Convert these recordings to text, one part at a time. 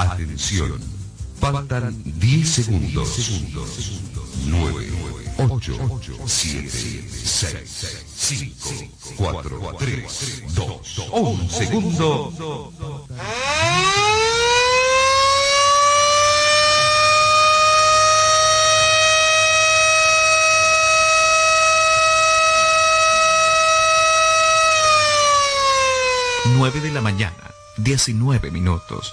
Atención. Faltan 10 segundos. 9, 8, 7, 6, 5, 4, 3, 2, 1 segundo. Nueve de la mañana, 19 minutos.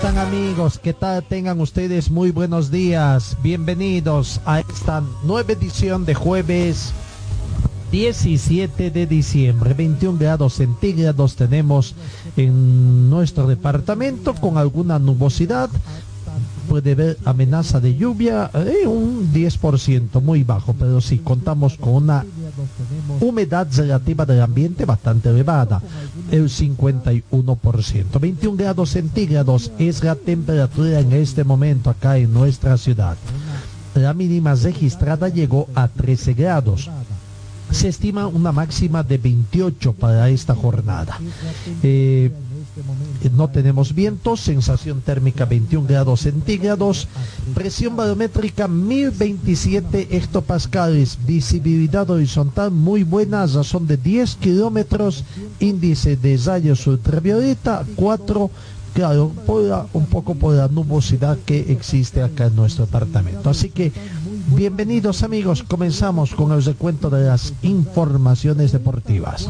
Están amigos? ¿Qué tal? Tengan ustedes muy buenos días. Bienvenidos a esta nueva edición de jueves 17 de diciembre. 21 grados centígrados tenemos en nuestro departamento con alguna nubosidad. Puede haber amenaza de lluvia, eh, un 10%, muy bajo, pero sí contamos con una humedad relativa del ambiente bastante elevada, el 51%. 21 grados centígrados es la temperatura en este momento acá en nuestra ciudad. La mínima registrada llegó a 13 grados. Se estima una máxima de 28 para esta jornada. Eh, no tenemos viento, sensación térmica 21 grados centígrados, presión barométrica 1027 hectopascales, visibilidad horizontal muy buena, razón de 10 kilómetros, índice de rayos ultravioleta 4 claro, por un poco por la nubosidad que existe acá en nuestro departamento. Así que, bienvenidos amigos, comenzamos con el recuento de las informaciones deportivas.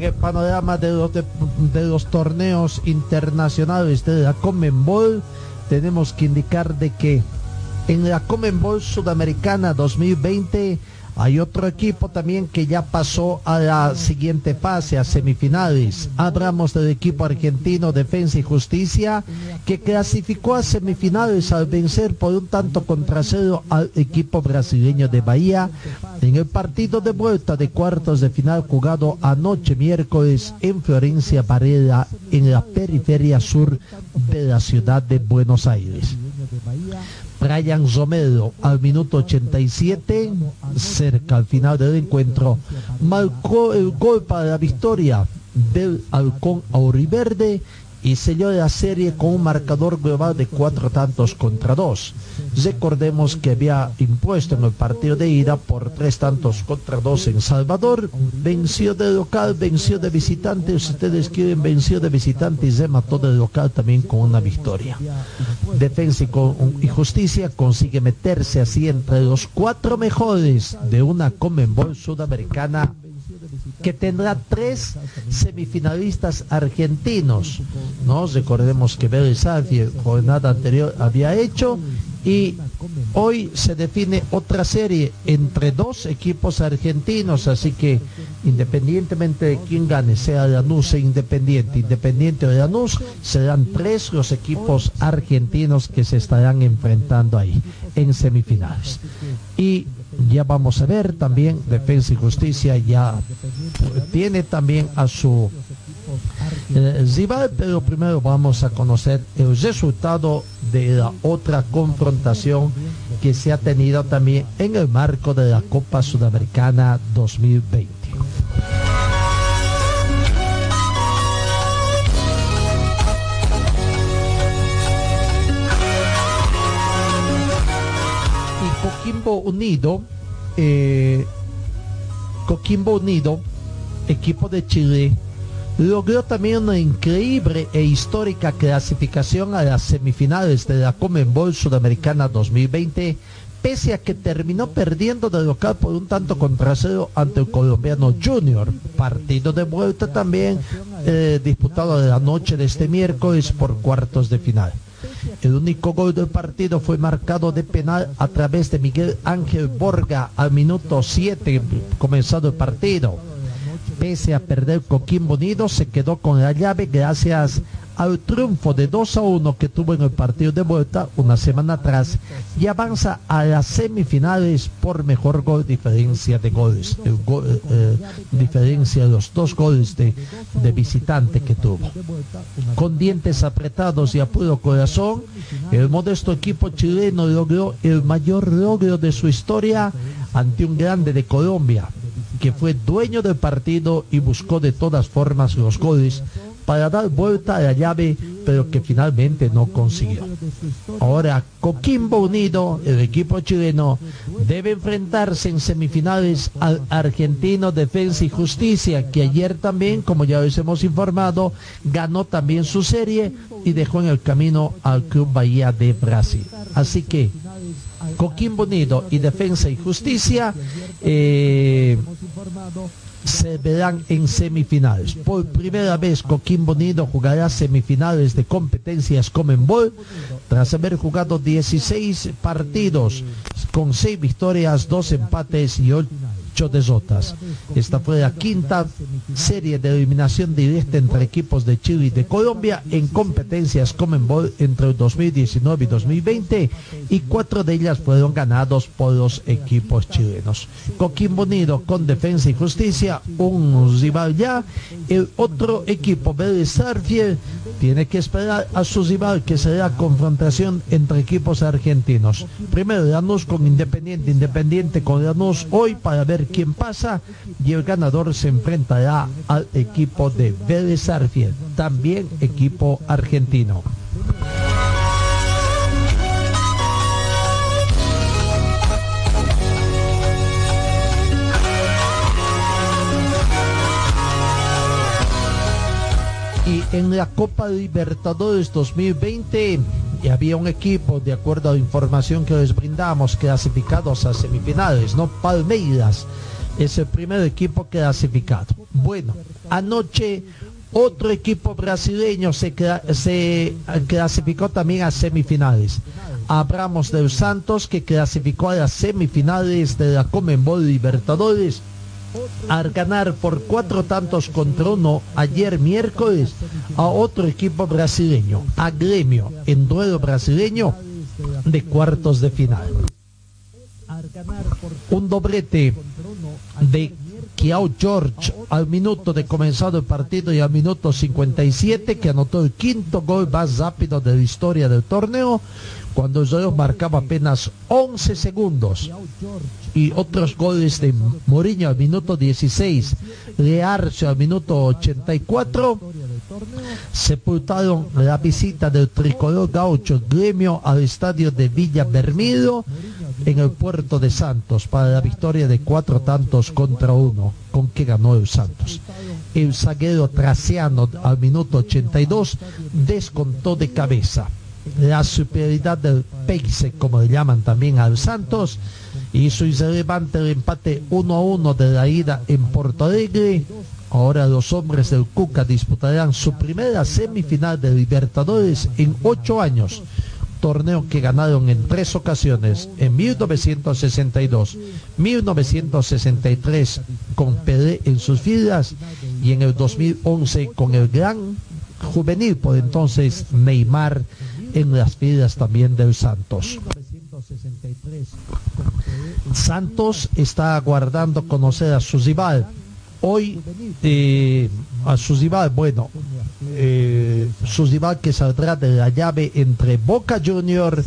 En el panorama de los, de, de los torneos internacionales de la Comenbol, tenemos que indicar de que en la Comenbol Sudamericana 2020 hay otro equipo también que ya pasó a la siguiente fase, a semifinales. Hablamos del equipo argentino Defensa y Justicia, que clasificó a semifinales al vencer por un tanto contra cero al equipo brasileño de Bahía en el partido de vuelta de cuartos de final jugado anoche miércoles en Florencia Varela, en la periferia sur de la ciudad de Buenos Aires. Brian Romero al minuto 87, cerca al final del encuentro, marcó el gol para la victoria del Halcón Auriverde y selló la serie con un marcador global de cuatro tantos contra dos. Recordemos que había impuesto en el partido de ida por tres tantos contra dos en Salvador, venció de local, venció de visitante, si ustedes quieren, venció de visitante y remató de local también con una victoria. Defensa y, Justicia consigue meterse así entre los cuatro mejores de una Comenbol sudamericana que tendrá tres semifinalistas argentinos. ¿no? Recordemos que Sarsfield, jornada anterior había hecho y hoy se define otra serie entre dos equipos argentinos, así que independientemente de quién gane, sea Lanús e Independiente, Independiente o Lanús, serán tres los equipos argentinos que se estarán enfrentando ahí en semifinales. Y ya vamos a ver también Defensa y Justicia ya tiene también a su eh, pero primero vamos a conocer el resultado de la otra confrontación que se ha tenido también en el marco de la Copa Sudamericana 2020. Coquimbo Unido, eh, Coquimbo Unido, equipo de Chile, logró también una increíble e histórica clasificación a las semifinales de la Comenbol Sudamericana 2020 pese a que terminó perdiendo de local por un tanto contra cero ante el colombiano Junior. Partido de vuelta también eh, disputado de la noche de este miércoles por cuartos de final. El único gol del partido fue marcado de penal a través de Miguel Ángel Borga al minuto 7 comenzado el partido. Pese a perder Coquimbo Unido, se quedó con la llave gracias al triunfo de 2 a 1 que tuvo en el partido de vuelta una semana atrás y avanza a las semifinales por mejor gol diferencia de goles, eh, diferencia de los dos goles de, de visitante que tuvo. Con dientes apretados y a puro corazón, el modesto equipo chileno logró el mayor logro de su historia ante un grande de Colombia, que fue dueño del partido y buscó de todas formas los goles para dar vuelta a la llave, pero que finalmente no consiguió. Ahora, Coquimbo Unido, el equipo chileno, debe enfrentarse en semifinales al argentino Defensa y Justicia, que ayer también, como ya les hemos informado, ganó también su serie y dejó en el camino al Club Bahía de Brasil. Así que Coquimbo Unido y Defensa y Justicia eh, se verán en semifinales. Por primera vez Coquimbo Unido jugará semifinales de competencias Comenbol tras haber jugado 16 partidos con 6 victorias, 2 empates y 8 desotas. Esta fue la quinta serie de eliminación directa entre equipos de Chile y de Colombia en competencias Comenbol entre el 2019 y 2020 y cuatro de ellas fueron ganados por los equipos chilenos. Coquimbo Unido con Defensa y Justicia, un rival ya, el otro equipo Vélez Sarfield tiene que esperar a su rival que será confrontación entre equipos argentinos. Primero Lanús con Independiente, Independiente con Lanús hoy para ver quién pasa y el ganador se enfrentará al equipo de Vélez Arfield, también equipo argentino. Y en la Copa Libertadores 2020 y había un equipo, de acuerdo a la información que les brindamos, clasificados a semifinales, ¿no? Palmeiras es el primer equipo clasificado. Bueno, anoche otro equipo brasileño se, se clasificó también a semifinales. Hablamos del Santos que clasificó a las semifinales de la Comenbol Libertadores al ganar por cuatro tantos contra uno ayer miércoles a otro equipo brasileño, a Gremio, en duelo brasileño de cuartos de final. Un doblete de Kiao George al minuto de comenzado el partido y al minuto 57 que anotó el quinto gol más rápido de la historia del torneo cuando el marcaba apenas 11 segundos y otros goles de Mourinho al minuto 16, Learcio al minuto 84, sepultaron la visita del tricolor gaucho gremio al estadio de Villa Bermido en el puerto de Santos para la victoria de cuatro tantos contra uno con que ganó el Santos. El zaguero traciano al minuto 82 descontó de cabeza la superioridad del Peixe, como le llaman también al Santos, hizo irrelevante el empate 1 a 1 de la ida en Porto Alegre. Ahora los hombres del Cuca disputarán su primera semifinal de Libertadores en ocho años, torneo que ganaron en tres ocasiones, en 1962, 1963 con Pelé en sus filas y en el 2011 con el gran juvenil por entonces Neymar en las filas también del Santos. Santos está aguardando conocer a su rival. Hoy eh, a su rival, bueno, eh, que saldrá de la llave entre Boca Junior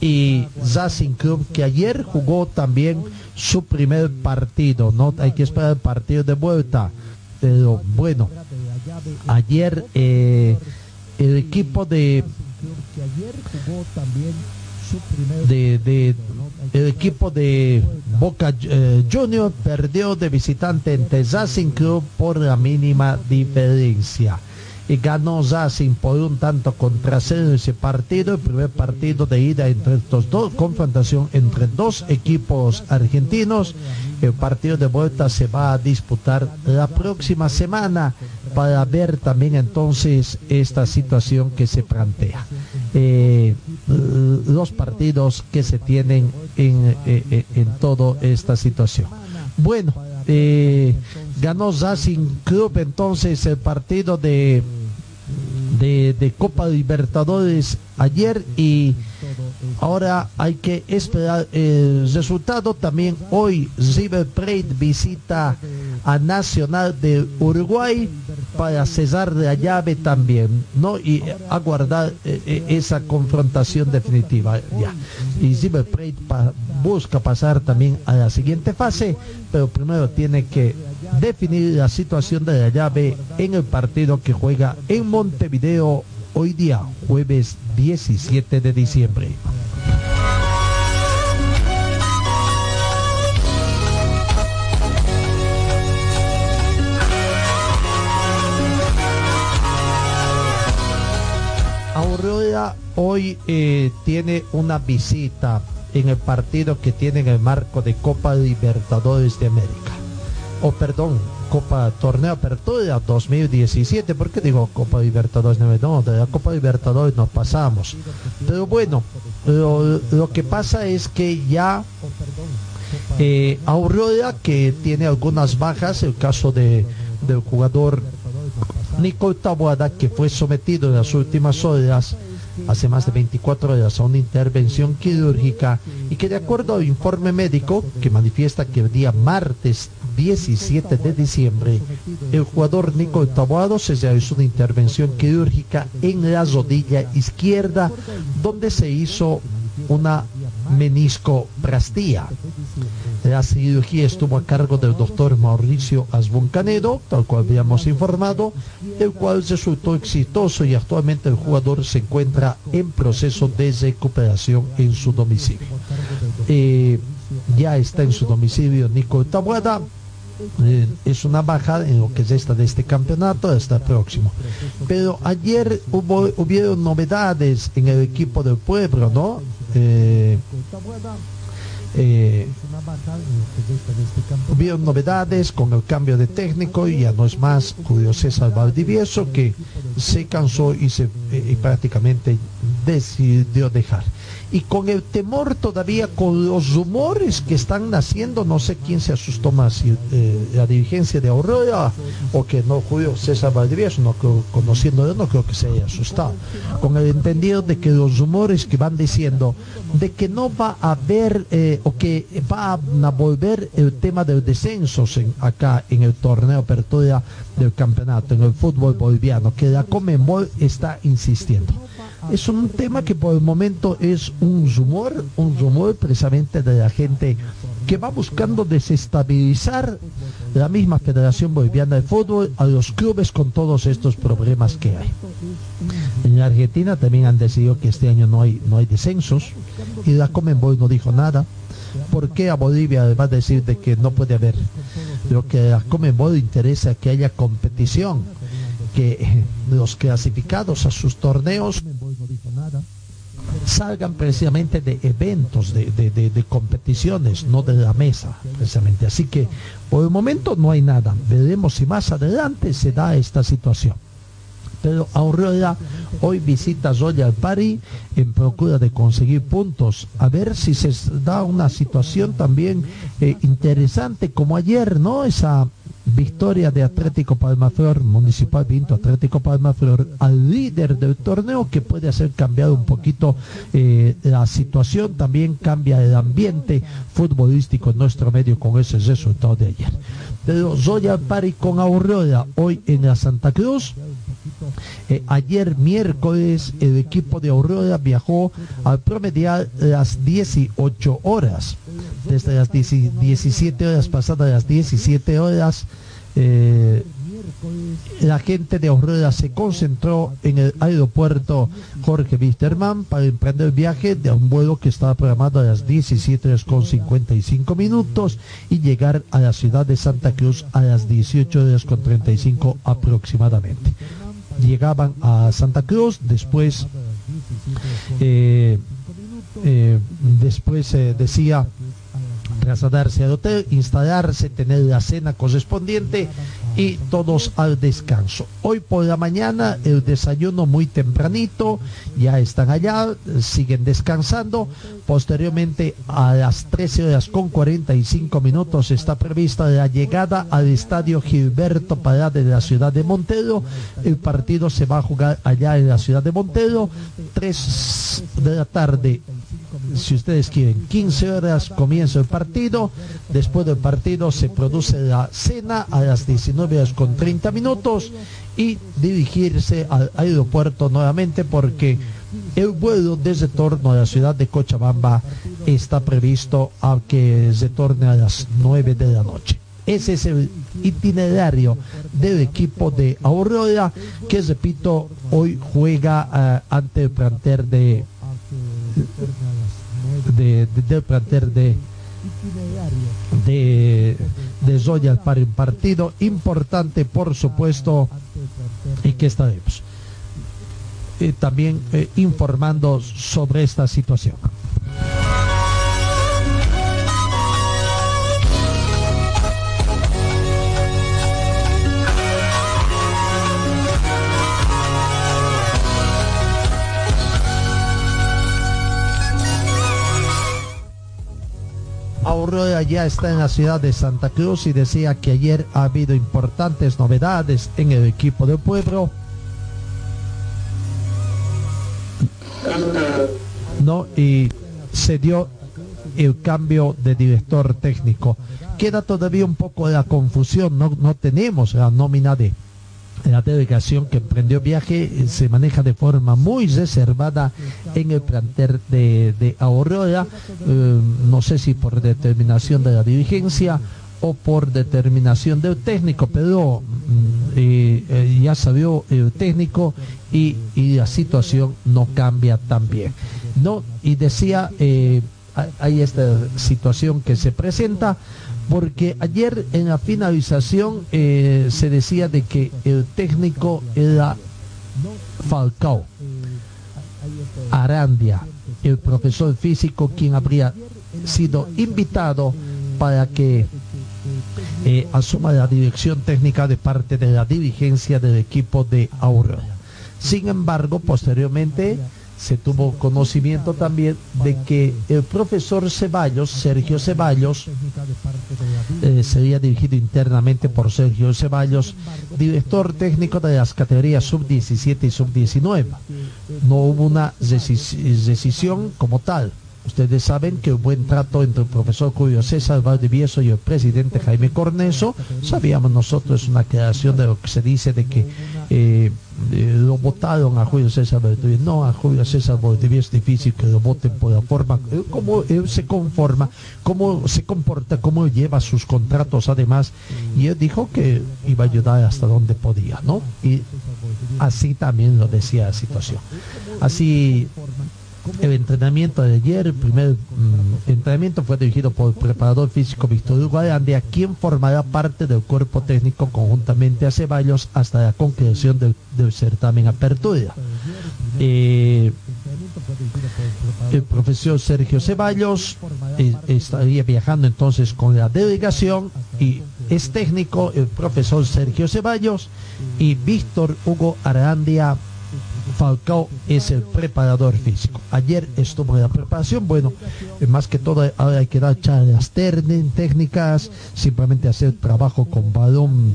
y Racing Club, que ayer jugó también su primer partido. No hay que esperar el partido de vuelta. Pero bueno, ayer eh, el equipo de el equipo de Boca eh, Junior perdió de visitante ante Racing Club por la mínima diferencia. y ganó Racing por un tanto contra cero ese partido, el primer partido de ida entre estos dos, confrontación entre dos equipos argentinos. El partido de vuelta se va a disputar la próxima semana para ver también entonces esta situación que se plantea. Eh, los partidos que se tienen en, eh, eh, en toda esta situación. Bueno, eh, ganó Racing Club entonces el partido de, de, de Copa Libertadores ayer y ahora hay que esperar el resultado. También hoy River Plate visita a Nacional de Uruguay para cesar la llave también, ¿no? Y aguardar eh, eh, esa confrontación definitiva ya. Y River Plate busca pasar también a la siguiente fase, pero primero tiene que definir la situación de la llave en el partido que juega en Montevideo hoy día, jueves 17 de diciembre. Aurora hoy eh, tiene una visita en el partido que tiene en el marco de Copa Libertadores de América. O perdón, Copa Torneo Apertura 2017. ¿Por qué digo Copa Libertadores? No, de la Copa Libertadores nos pasamos. Pero bueno, lo, que pasa es que ya eh, Aurora, que tiene algunas bajas, el caso de, del jugador Nico Taboada, que fue sometido en las últimas horas, hace más de 24 horas, a una intervención quirúrgica y que de acuerdo al informe médico que manifiesta que el día martes 17 de diciembre, el jugador Nico Taboado se realizó una intervención quirúrgica en la rodilla izquierda, donde se hizo una meniscoplastía. La cirugía estuvo a cargo del doctor Mauricio Asbun Canedo, tal cual habíamos informado, el cual resultó exitoso y actualmente el jugador se encuentra en proceso de recuperación en su domicilio. Eh, ya está en su domicilio Nico Tabuada, eh, es una baja en lo que es esta de este campeonato hasta el próximo. Pero ayer hubo hubieron novedades en el equipo del pueblo, ¿no? Eh, eh, hubieron novedades con el cambio de técnico y ya no es más Julio César Valdivieso que se cansó y, se, eh, y prácticamente decidió dejar. Y con el temor todavía, con los rumores que están naciendo, no sé quién se asustó más, eh, la dirigencia de Aurora o que no Julio César Valdivieso, no creo, conociéndolo, no creo que se haya asustado. Con el entendido de que los rumores que van diciendo de que no va a haber eh, o que va a volver el tema del descenso en- acá en el torneo apertura del campeonato, en el fútbol boliviano, que la Comembol está insistiendo. Es un tema que por el momento es un rumor, un rumor precisamente de la gente que va buscando desestabilizar la misma Federación Boliviana de Fútbol a los clubes con todos estos problemas que hay. En la Argentina también han decidido que este año no hay, no hay descensos y la Comenbol no dijo nada. ¿Por qué a Bolivia va a decir de que no puede haber? Lo que a Comenbol interesa que haya competición, que los clasificados a sus torneos salgan precisamente de eventos, de, de- de- competiciones, no de la mesa, precisamente. Así que por el momento no hay nada. Veremos si más adelante se da esta situación. Pero Aurora hoy visita Royal Party en procura de conseguir puntos. A ver si se da una situación también eh, interesante como ayer, ¿no? Esa victoria de Atlético Palmaflor, Municipal Pinto Atlético Palmaflor, al líder del torneo que puede hacer cambiar un poquito eh, la situación, también cambia el ambiente futbolístico en nuestro medio con ese resultado de ayer. Pero Royal Party con Aurora hoy en la Santa Cruz. Eh, ayer miércoles el equipo de Aurora viajó al promediar las 18 horas. Desde las 10 17 horas pasadas las 17 horas, eh, la gente de Aurora se concentró en el aeropuerto Jorge Wisterman para emprender el viaje de un vuelo que estaba programado a las 17 horas con 55 minutos y llegar a la ciudad de Santa Cruz a las 18 horas con 35 aproximadamente. Llegaban a Santa Cruz, después eh, eh, después eh, decía trasladarse al hotel, instalarse, tener la cena correspondiente y todos al descanso. Hoy por la mañana el desayuno muy tempranito, ya están allá, siguen descansando. Posteriormente a las 13 horas con 45 minutos está prevista la llegada al estadio Gilberto Pará de la ciudad de Montero. El partido se va a jugar allá en la ciudad de Montero. 3 de la tarde si ustedes quieren, 15 horas comienza el partido, después del partido se produce la cena a las 19 horas con 30 minutos y dirigirse al aeropuerto nuevamente porque el vuelo desde torno a la ciudad de Cochabamba está previsto a que se torne a las 9 de la noche. Ese es el itinerario del equipo de Aurora que, repito, hoy juega eh, ante el planter de de, del plantel de de, de Zoya para un partido importante, por supuesto, y que estaremos eh, también eh, informando sobre esta situación. Aurora ya está en la ciudad de Santa Cruz y decía que ayer ha habido importantes novedades en el equipo del pueblo. No, y se dio el cambio de director técnico. Queda todavía un poco la confusión, no, no tenemos la nómina de la delegación que emprendió viaje eh, se maneja de forma muy reservada en el plantel de, de Aurora, eh, no sé si por determinación de la dirigencia o por determinación del técnico, pero mm, eh, ya sabió el técnico y, y, la situación no cambia tan bien. ¿no? Y decía, hay esta situación que se presenta, porque ayer en la finalización eh, se decía de que el técnico era Falcao, Arandia, el profesor físico, quien habría sido invitado para que eh, asuma la dirección técnica de parte de la dirigencia del equipo de Aurora. Sin embargo, posteriormente se tuvo conocimiento también de que el profesor Ceballos, Sergio Ceballos, eh, sería dirigido internamente por Sergio Ceballos, director técnico de las categorías sub-17 y sub-19. No hubo una decisión como tal. Ustedes saben que un buen trato entre el profesor Julio César Valdivieso y el presidente Jaime Corneso, sabíamos nosotros una creación de lo que se dice de que eh, lo votaron a Julio César Valdivieso. No, a Julio César Valdivieso es difícil que lo voten por la forma, eh, cómo él se conforma, cómo se comporta, cómo lleva sus contratos además. Y él dijo que iba a ayudar hasta donde podía, ¿no? Y así también lo decía la situación. Así el entrenamiento de ayer, el primer mm, entrenamiento fue dirigido por el preparador físico Víctor a quien formará parte del cuerpo técnico conjuntamente a Ceballos hasta la conclusión del, certamen Apertura. Eh, el profesor Sergio Ceballos eh, estaría viajando entonces con la delegación y es técnico el profesor Sergio Ceballos y Víctor Hugo Arandia Falcao es el preparador físico. Ayer estuvo en la preparación, bueno, más que todo ahora hay que dar charlas técnicas, simplemente hacer trabajo con balón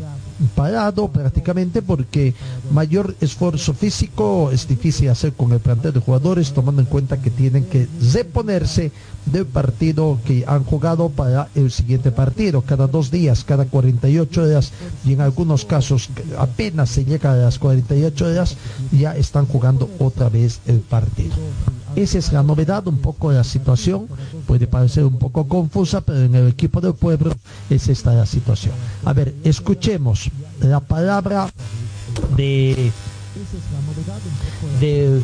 parado prácticamente porque mayor esfuerzo físico es difícil hacer con el plantel de jugadores tomando en cuenta que tienen que reponerse del partido que han jugado para el siguiente partido cada dos días, cada 48 horas y en algunos casos apenas se llega a las 48 horas ya están jugando otra vez el partido. Esa es la novedad, un poco la situación. Puede parecer un poco confusa, pero en el equipo del pueblo es esta la situación. A ver, escuchemos la palabra de del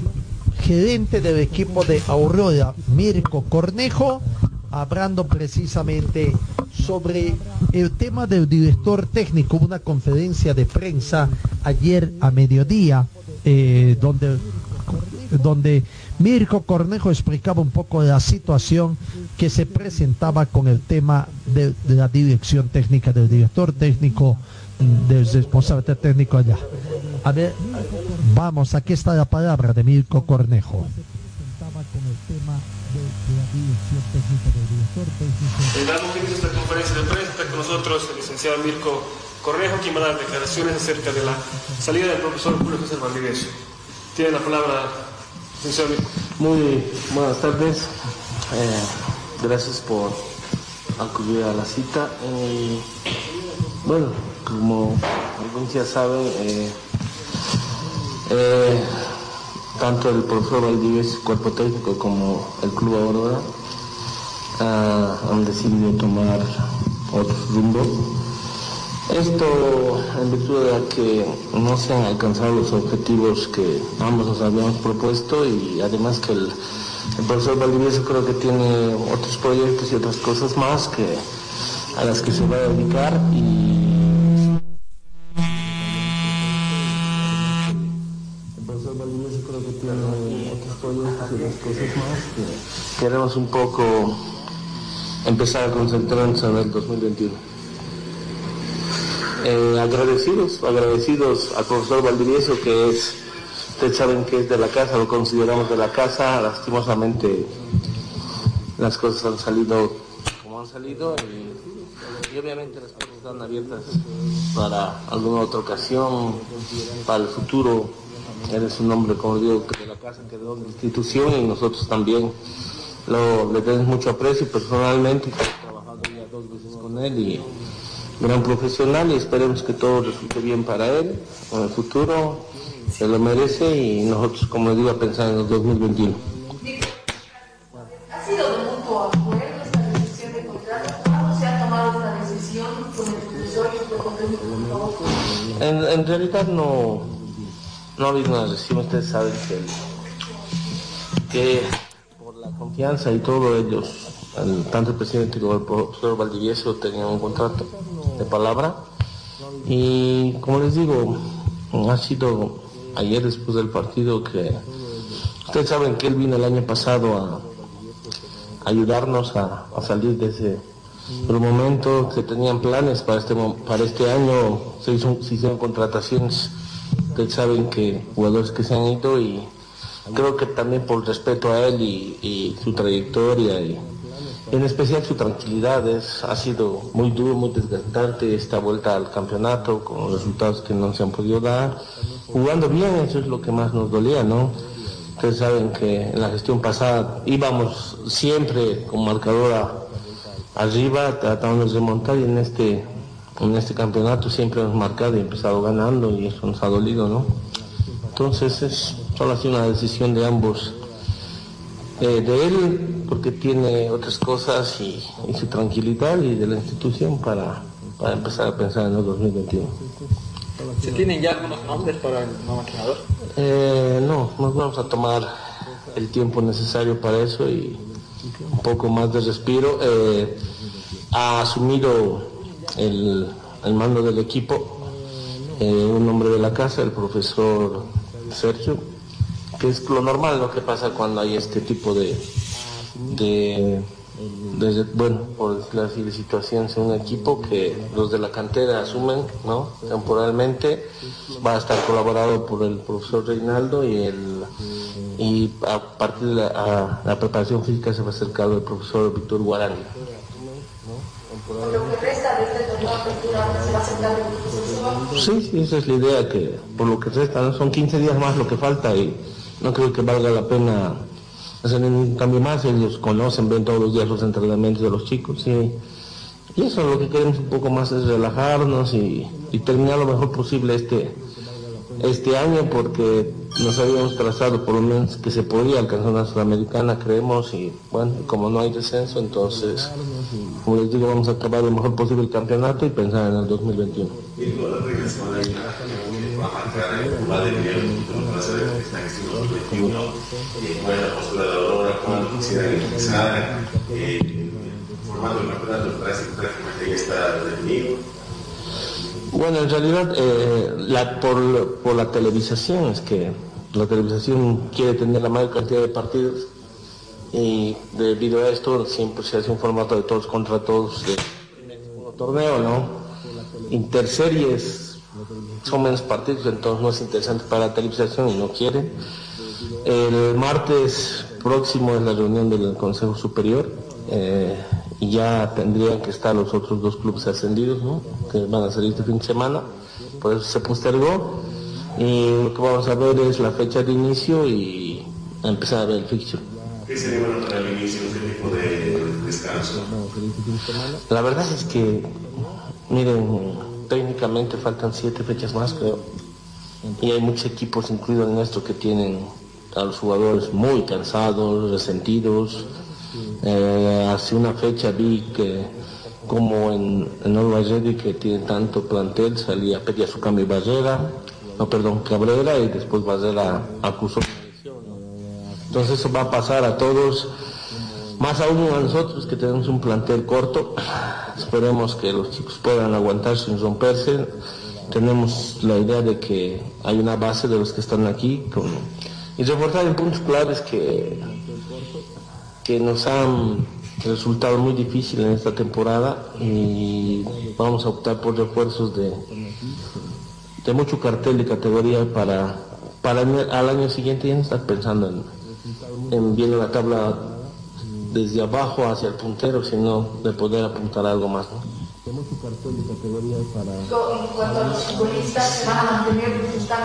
gerente del equipo de Aurora, Mirko Cornejo, hablando precisamente sobre el tema del director técnico, una conferencia de prensa ayer a mediodía, eh, donde, donde Mirko Cornejo explicaba un poco de la situación que se presentaba con el tema de, la dirección técnica, del director técnico, del responsable técnico allá. A ver, vamos, aquí está la palabra de Mirko Cornejo. Eh, damos inicio a esta conferencia de prensa. Está con nosotros el licenciado Mirko Cornejo, quien va a dar declaraciones acerca de la salida del profesor Julio César Valdivieso. Tiene la palabra. Muy buenas tardes. Eh, gracias por acudir a la cita. Eh, bueno, como algunos ya saben, eh, eh, tanto el profesor Valdivieso, cuerpo técnico, como el Club Aurora ah, han decidido tomar otro rumbo. Esto en virtud de que no se han alcanzado los objetivos que ambos nos habíamos propuesto y además que el, el profesor Valdivieso creo que tiene otros proyectos y otras cosas más que a las que se va a dedicar y el profesor creo que tiene otros proyectos y otras cosas más que queremos un poco empezar a concentrarnos en el 2021. Eh, agradecidos, agradecidos al profesor Valdivieso que es, ustedes saben que es de la casa, lo consideramos de la casa, lastimosamente las cosas han salido como han salido y, obviamente las puertas están abiertas para alguna otra ocasión, para el futuro. Eres un hombre, como digo, que de la casa, que de la institución y nosotros también lo, le tenemos mucho aprecio personalmente, he trabajado ya dos veces con él y gran profesional y esperemos que todo resulte bien para él en el futuro, se lo merece y nosotros, como digo, a pensar en el 2021. ¿Ha sido de mutuo acuerdo esta decisión de contrato? ¿Cuándo se ha tomado esta decisión con el profesor y el cuerpo técnico, por favor? En, en realidad no, no ha habido una decisión, ustedes saben que, que por la confianza y todo ellos, el- tanto el presidente como el profesor Valdivieso tenían un contrato de palabra. Y como les digo, ha sido ayer después del partido que ustedes saben que él vino el año pasado a ayudarnos a, salir de ese momento que tenían planes para este para este año. Se, hizo- se hicieron contrataciones. Ustedes saben que jugadores que se han ido y creo que también por respeto a él y, y su trayectoria y en especial su tranquilidad es, ha sido muy duro, muy desgastante esta vuelta al campeonato con resultados que no se han podido dar. Jugando bien, eso es lo que más nos dolía, ¿no? Ustedes saben que en la gestión pasada íbamos siempre con marcadora arriba, tratando de remontar y en este, en este campeonato siempre hemos marcado y empezado ganando y eso nos ha dolido, ¿no? Entonces es solo así una decisión de ambos eh, de él porque tiene otras cosas y, y su tranquilidad y de la institución para, para empezar a pensar en el 2021. ¿Se tienen ya algunos nombres para el nuevo entrenador? Eh, no, nos vamos a tomar el tiempo necesario para eso y un poco más de respiro. Eh, ha asumido el, el mando del equipo eh, un hombre de la casa, el profesor Sergio, que es lo normal, lo que pasa cuando hay este tipo de, de, bueno, por de situaciones en un equipo que los de la cantera asumen, ¿no? Temporalmente va a estar colaborado por el profesor Reinaldo y el y a partir de la, la preparación física se va a hacer cargo el profesor Víctor Guarani. Sí, sí, esa es la idea, que por lo que resta, ¿no? son 15 días más lo que falta y no creo que valga la pena hacer ningún cambio más. Ellos conocen, ven todos los días los entrenamientos de los chicos y, eso lo que queremos un poco más es relajarnos y, y terminar lo mejor posible este, este año porque nos habíamos trazado por lo menos que se podía alcanzar una sudamericana, creemos, y bueno, como no hay descenso, entonces, como les digo, vamos a acabar lo mejor posible el campeonato y pensar en el 2021. Buena postura de Aurora, quisiera empezar, eh, formato del campeonato parece que prácticamente ya está definido. Bueno, en realidad, eh, la, por, por la televisación, es que la televisación quiere tener la mayor cantidad de partidos y debido a esto siempre se hace un formato de todos contra todos de un torneo, ¿no? Interseries son menos partidos, entonces no es interesante para la televisación y no quieren. El martes próximo es la reunión del Consejo Superior eh, y ya tendrían que estar los otros dos clubes ascendidos, ¿no? Que van a salir este fin de semana, por eso se postergó y lo que vamos a ver es la fecha de inicio y empezar a ver el fixture. ¿Qué sería bueno para el inicio? ¿Qué tipo de descanso? La verdad es que, miren, técnicamente faltan siete fechas más, creo. Y hay muchos equipos, incluidos en esto, que tienen a los jugadores muy cansados, resentidos. Eh, hace una fecha vi que, como en, en Ready, que tiene tanto plantel, salía, pedía su cambio Barrera, no, perdón, Cabrera, y después Barrera acusó. Entonces eso va a pasar a todos, más aún a nosotros que tenemos un plantel corto. Esperemos que los chicos puedan aguantar sin romperse. Tenemos la idea de que hay una base de los que están aquí y reforzar en puntos claves que, que nos han resultado muy difíciles en esta temporada y vamos a optar por refuerzos de, de mucho cartel de categoría para, para al año siguiente ya no estar pensando en, en bien la tabla desde abajo hacia el puntero, sino de poder apuntar algo más. ¿no? En cuanto a los futbolistas, se van a mantener están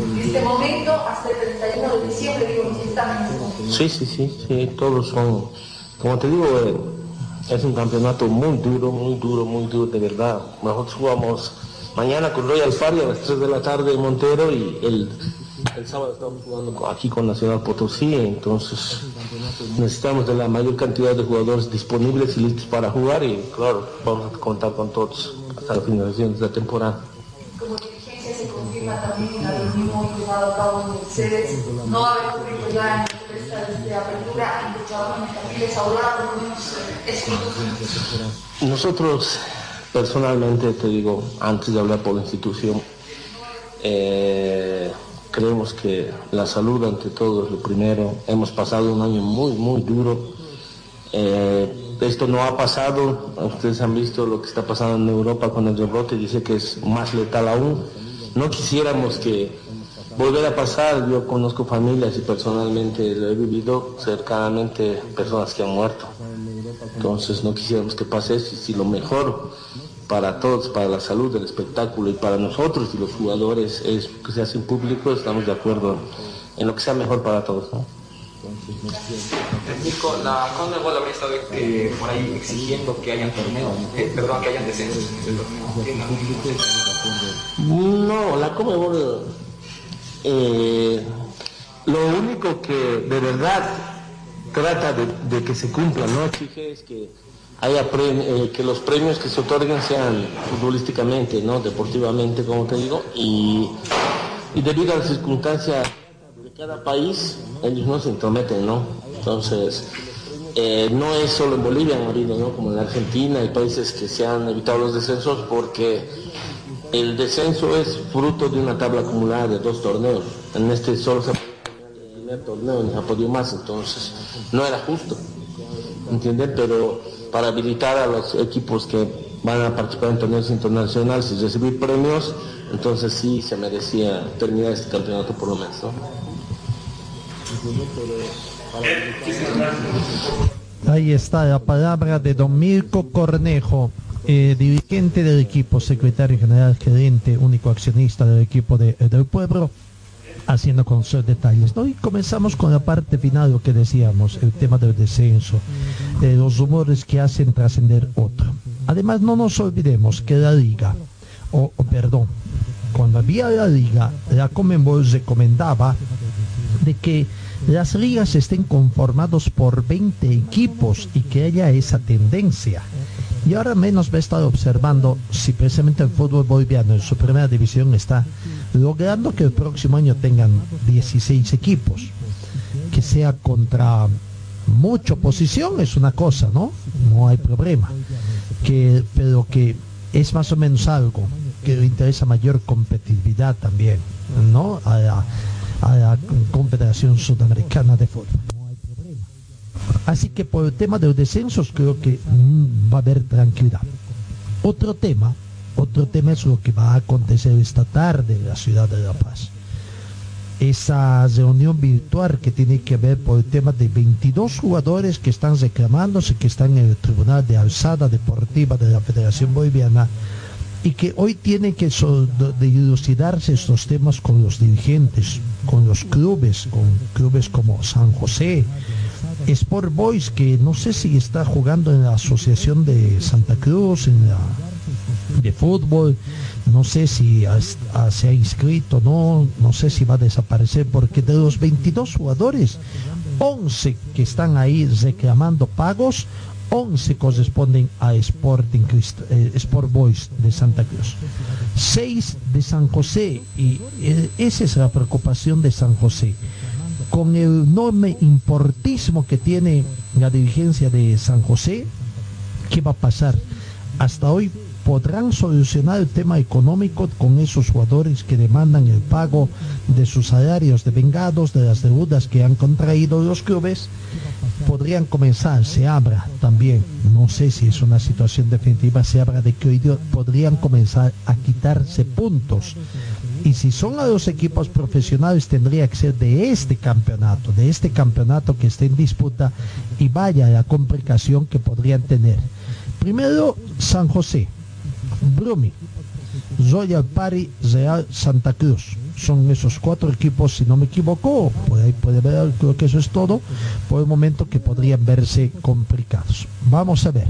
en este momento hasta el 31 de diciembre, digo, que están este. Sí, sí, sí, sí, todos son, como te digo, eh, es un campeonato muy duro, muy duro, muy duro, de verdad. Nosotros jugamos mañana con Royal Fari a las 3 de la tarde en Montero y el, el sábado estamos jugando aquí con Nacional Potosí, entonces necesitamos de la mayor cantidad de jugadores disponibles y listos para jugar y claro, vamos a contar con todos hasta la finalización de la temporada. Como dirigencia se confirma también la reunión llevada a cabo en Mercedes. No haber ya en apertura por lo menos es Nosotros, personalmente, te digo, antes de hablar por la institución, eh, creemos que la salud ante todo es lo primero. Hemos pasado un año muy, muy duro. Eh, esto no ha pasado, ustedes han visto lo que está pasando en Europa con el rebrote, dice que es más letal aún. No quisiéramos que volver a pasar, yo conozco familias y personalmente lo he vivido cercanamente personas que han muerto. Entonces no quisiéramos que pase eso y si lo mejor para todos, para la salud del espectáculo y para nosotros y los jugadores es que se hace en público, estamos de acuerdo en lo que sea mejor para todos. ¿no? Nico, la Conmebol habría estado eh, por ahí exigiendo que hayan torneos, eh, perdón, que hayan descensos en torneo. ¿Tiene algún- No, la Comebol, eh, lo único que de verdad trata de, de que se cumpla, no exige es que haya eh, que los premios que se otorguen sean futbolísticamente, no deportivamente, como te digo, y, debido a las circunstancias de cada país, ellos no se entrometen, ¿no? Entonces, eh, no es solo en Bolivia, habido, ¿no? Como en Argentina, hay países que se han evitado los descensos porque el descenso es fruto de una tabla acumulada de dos torneos. En este solo se el primer torneo, ni se ha podido más, entonces no era justo, ¿entiendes? Pero para habilitar a los equipos que van a participar en torneos internacionales y recibir premios, entonces sí se merecía terminar este campeonato por lo menos, ¿no? Ahí está la palabra de Don Mirko Cornejo, eh, dirigente del equipo, secretario general, gerente, único accionista del equipo de- del pueblo, haciendo con sus detalles. ¿no? Y comenzamos con la parte final, lo que decíamos, el tema del descenso, eh, los rumores que hacen trascender otro. Además, no nos olvidemos que la liga, o, perdón, cuando había la liga, la Comenbol recomendaba de que las ligas estén conformados por 20 equipos y que haya esa tendencia. Y ahora menos va a estar observando si precisamente el fútbol boliviano en su primera división está logrando que el próximo año tengan 16 equipos, que sea contra mucha oposición es una cosa, ¿no? No hay problema. Que, pero que es más o menos algo que le interesa mayor competitividad también, ¿no? A la, a Confederación Sudamericana de Fútbol. Así que por el tema de los descensos creo que va a haber tranquilidad. Otro tema, otro tema es lo que va a acontecer esta tarde en la ciudad de La Paz. Esa reunión virtual que tiene que ver por el tema de 22 jugadores que están reclamándose, que están en el Tribunal de Alzada Deportiva de la Federación Boliviana y que hoy tienen que dilucidarse estos temas con los dirigentes, con los clubes, con clubes como San José, Sport Boys, que no sé si está jugando en la Asociación de Santa Cruz, en la de fútbol, no sé si se ha inscrito, no, no sé si va a desaparecer, porque de los 22 jugadores, 11 que están ahí reclamando pagos, 11 corresponden a Sporting eh, Sport Boys de Santa Cruz. 6 de San José, y eh, esa es la preocupación de San José con el enorme importismo que tiene la dirigencia de San José, ¿qué va a pasar? Hasta hoy podrán solucionar el tema económico con esos jugadores que demandan el pago de sus salarios de vengados, de las deudas que han contraído los clubes. Podrían comenzar, se abra también, no sé si es una situación definitiva, se abra de que hoy podrían comenzar a quitarse puntos y si son los equipos profesionales tendría que ser de este campeonato, de este campeonato que esté en disputa y vaya la complicación que podrían tener. Primero, San José, Brumi, Royal Party, Real Santa Cruz. Son esos cuatro equipos, si no me equivoco, por ahí puede ver, creo que eso es todo, por el momento que podrían verse complicados. Vamos a ver.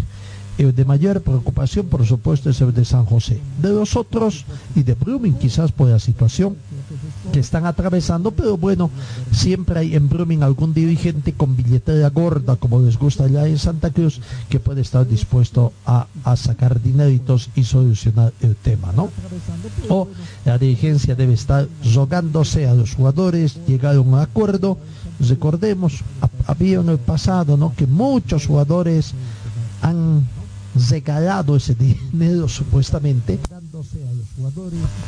El de mayor preocupación, por supuesto, es el de San José. De los otros, y de Brumming quizás por la situación que están atravesando, pero bueno, siempre hay en Brumming algún dirigente con billetera gorda, como les gusta allá en Santa Cruz, que puede estar dispuesto a, sacar dineritos y solucionar el tema, ¿no? O la dirigencia debe estar rogándose a los jugadores, llegar a un acuerdo. Recordemos, ha- había en el pasado, ¿no? Que muchos jugadores han regalado ese dinero supuestamente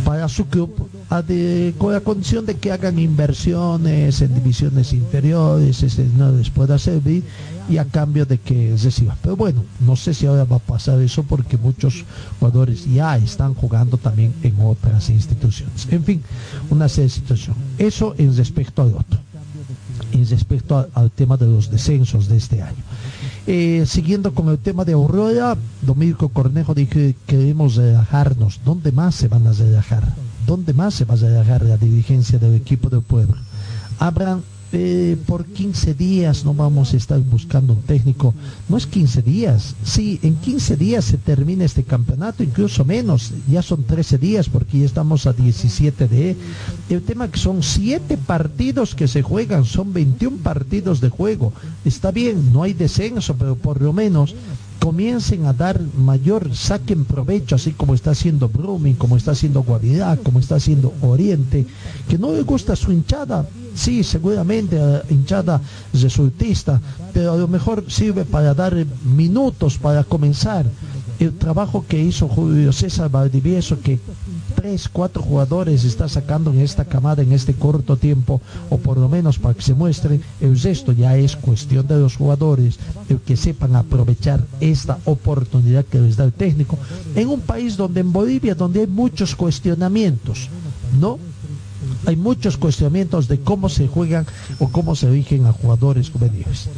para su club de- con la condición de que hagan inversiones en divisiones inferiores, ese no les pueda servir y a cambio de que reciban. Pero bueno, no sé si ahora va a pasar eso porque muchos jugadores ya están jugando también en otras instituciones. En fin, una serie de situaciones. Eso en respecto al otro en respecto al tema de los descensos de este año. Eh, siguiendo con el tema de Aurora, Domingo Cornejo dijo que queremos relajarnos. ¿Dónde más se van a relajar? ¿Dónde más se va a relajar la dirigencia del equipo del pueblo? Habrán eh, por 15 días no vamos a estar buscando un técnico. No es 15 días. Sí, en 15 días se termina este campeonato, incluso menos. Ya son 13 días porque ya estamos a 17 de... El tema que son 7 partidos que se juegan, son 21 partidos de juego. Está bien, no hay descenso, pero por lo menos comiencen a dar mayor, saquen provecho, así como está haciendo Brumming, como está haciendo Guavirá, como está haciendo Oriente, que no le gusta su hinchada, sí, seguramente eh, hinchada resultista, pero a lo mejor sirve para dar minutos para comenzar el trabajo que hizo Julio César Valdivieso, que tres, cuatro jugadores está sacando en esta camada en este corto tiempo, o por lo menos para que se muestren, el resto ya es cuestión de los jugadores, el que sepan aprovechar esta oportunidad que les da el técnico, en un país donde en Bolivia, donde hay muchos cuestionamientos, ¿no? Hay muchos cuestionamientos de cómo se juegan o cómo se eligen a jugadores juveniles.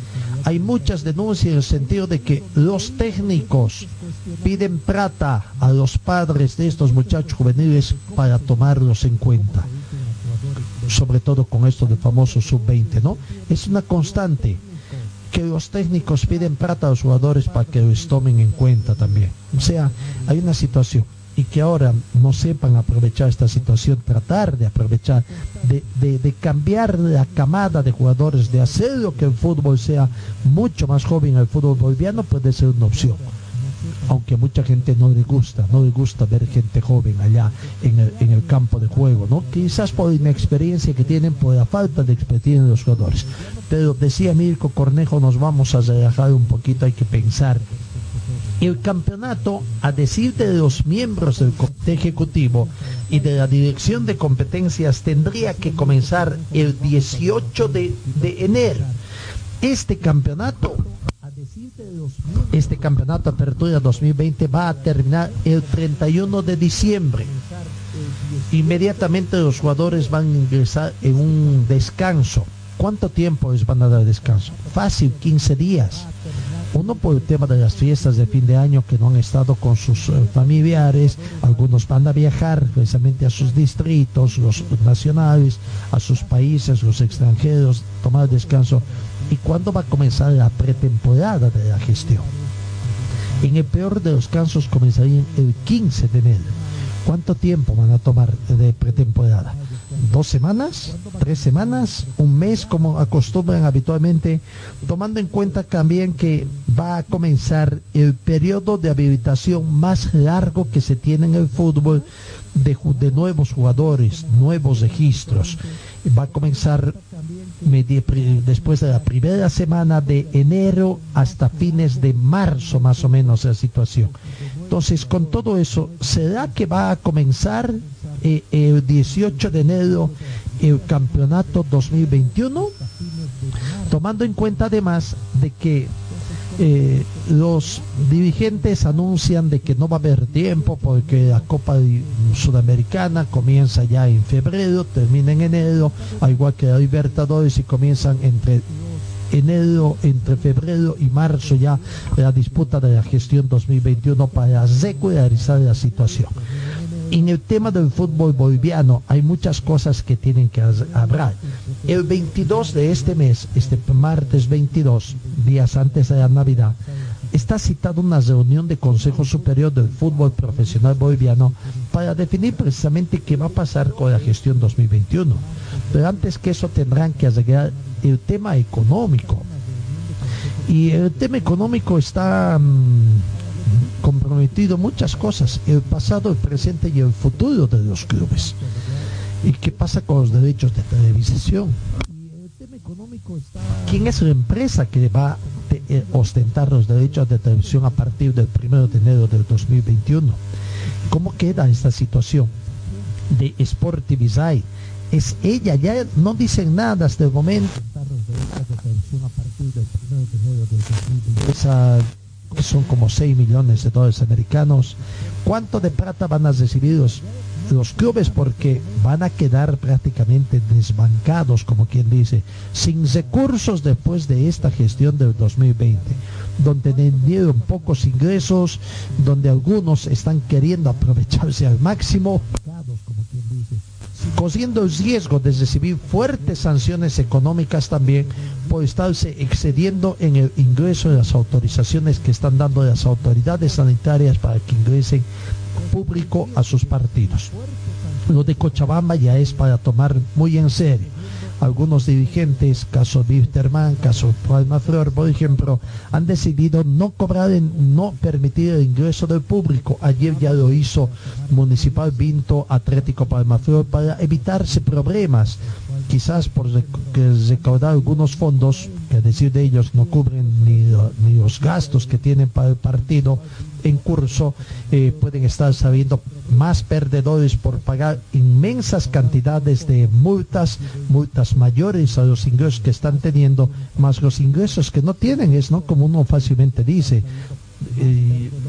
Hay muchas denuncias en el sentido de que los técnicos piden plata a los padres de estos muchachos juveniles para tomarlos en cuenta. Sobre todo con esto del famoso sub-20, ¿no? Es una constante que los técnicos piden plata a los jugadores para que los tomen en cuenta también. O sea, hay una situación y que ahora no sepan aprovechar esta situación, tratar de aprovechar, de, de- cambiar la camada de jugadores, de hacer lo que el fútbol sea mucho más joven el fútbol boliviano, puede ser una opción. aunque a mucha gente no le gusta, no le gusta ver gente joven allá en el, en el campo de juego, ¿no? Quizás por inexperiencia que tienen, por la falta de experiencia de los jugadores. Pero decía Mirko Cornejo, nos vamos a relajar un poquito, hay que pensar. El campeonato, a decir de los miembros del comité ejecutivo y de la dirección de competencias, tendría que comenzar el 18 de, enero. Este campeonato este campeonato Apertura 2020 va a terminar el 31 de diciembre. Inmediatamente los jugadores van a ingresar en un descanso. ¿Cuánto tiempo les van a dar descanso? Fácil, 15 días. Uno por el tema de las fiestas de fin de año que no han estado con sus eh, familiares, algunos van a viajar precisamente a sus distritos, los nacionales, a sus países, los extranjeros, tomar descanso. ¿Y cuándo va a comenzar la pretemporada de la gestión? En el peor de los casos comenzaría el 15 de enero. ¿Cuánto tiempo van a tomar de pretemporada? ¿Dos semanas? ¿Tres semanas? ¿Un mes como acostumbran habitualmente? Tomando en cuenta también que va a comenzar el periodo de habilitación más largo que se tiene en el fútbol de, de nuevos jugadores, nuevos registros. Va a comenzar después de la primera semana de enero hasta fines de marzo más o menos la situación. Entonces, con todo eso, ¿será que va a comenzar eh, el 18 de enero el campeonato 2021? Tomando en cuenta además de que eh, los dirigentes anuncian de que no va a haber tiempo porque la Copa Sudamericana comienza ya en febrero, termina en enero, al igual que la Libertadores y comienzan entre enero, entre febrero y marzo ya la disputa de la gestión 2021 para regularizar la situación en el tema del fútbol boliviano hay muchas cosas que tienen que hablar. El 22 de este mes, este martes 22, días antes de la Navidad, está citada una reunión de Consejo Superior del Fútbol Profesional Boliviano para definir precisamente qué va a pasar con la gestión 2021. Pero antes que eso tendrán que arreglar el tema económico. Y el tema económico está mm, comprometido muchas cosas, el pasado, el presente y el futuro de los clubes. ¿Y qué pasa con los derechos de televisación? ¿Quién es la empresa que va a eh, ostentar los derechos de televisión a partir del 1 de enero del 2021? ¿Cómo queda esta situación de Sportivizai? Es ella, ya no dicen nada hasta el momento. Son como 6 millones de dólares americanos. ¿Cuánto de plata van a recibir los, los clubes? Porque van a quedar prácticamente desbancados, como quien dice, sin recursos después de esta gestión del 2020, donde tendieron pocos ingresos, donde algunos están queriendo aprovecharse al máximo corriendo el riesgo de recibir fuertes sanciones económicas también por estarse excediendo en el ingreso de las autorizaciones que están dando las autoridades sanitarias para que ingresen público a sus partidos. Lo de Cochabamba ya es para tomar muy en serio algunos dirigentes, caso Wisterman, caso Palma Flor, por ejemplo, han decidido no cobrar, no permitir el ingreso del público. Ayer ya lo hizo Municipal Vinto Atlético Palma Flor para evitarse problemas quizás por recaudar algunos fondos, que a decir de ellos no cubren ni, los gastos que tienen para el partido en curso, eh, pueden estar sabiendo más perdedores por pagar inmensas cantidades de multas, multas mayores a los ingresos que están teniendo, más los ingresos que no tienen, es no como uno fácilmente dice,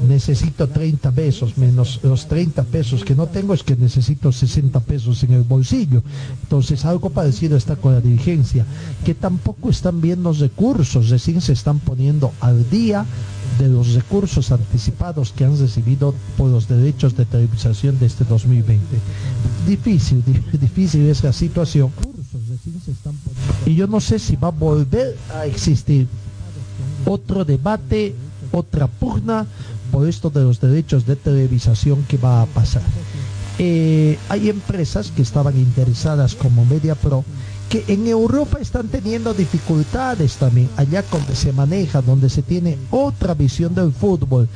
necesito 30 pesos, menos los 30 pesos que no tengo es que necesito 60 pesos en el bolsillo. Entonces algo parecido está con la dirigencia, que tampoco están viendo recursos, recién se están poniendo al día de los recursos anticipados que han recibido por los derechos de televisación de este 2020. Difícil, difícil es la situación. Y yo no sé si va a volver a existir otro debate otra pugna por esto de los derechos de televisación que va a pasar. Eh, hay empresas que estaban interesadas como Media Pro que en Europa están teniendo dificultades también, allá donde se maneja, donde se tiene otra visión del fútbol,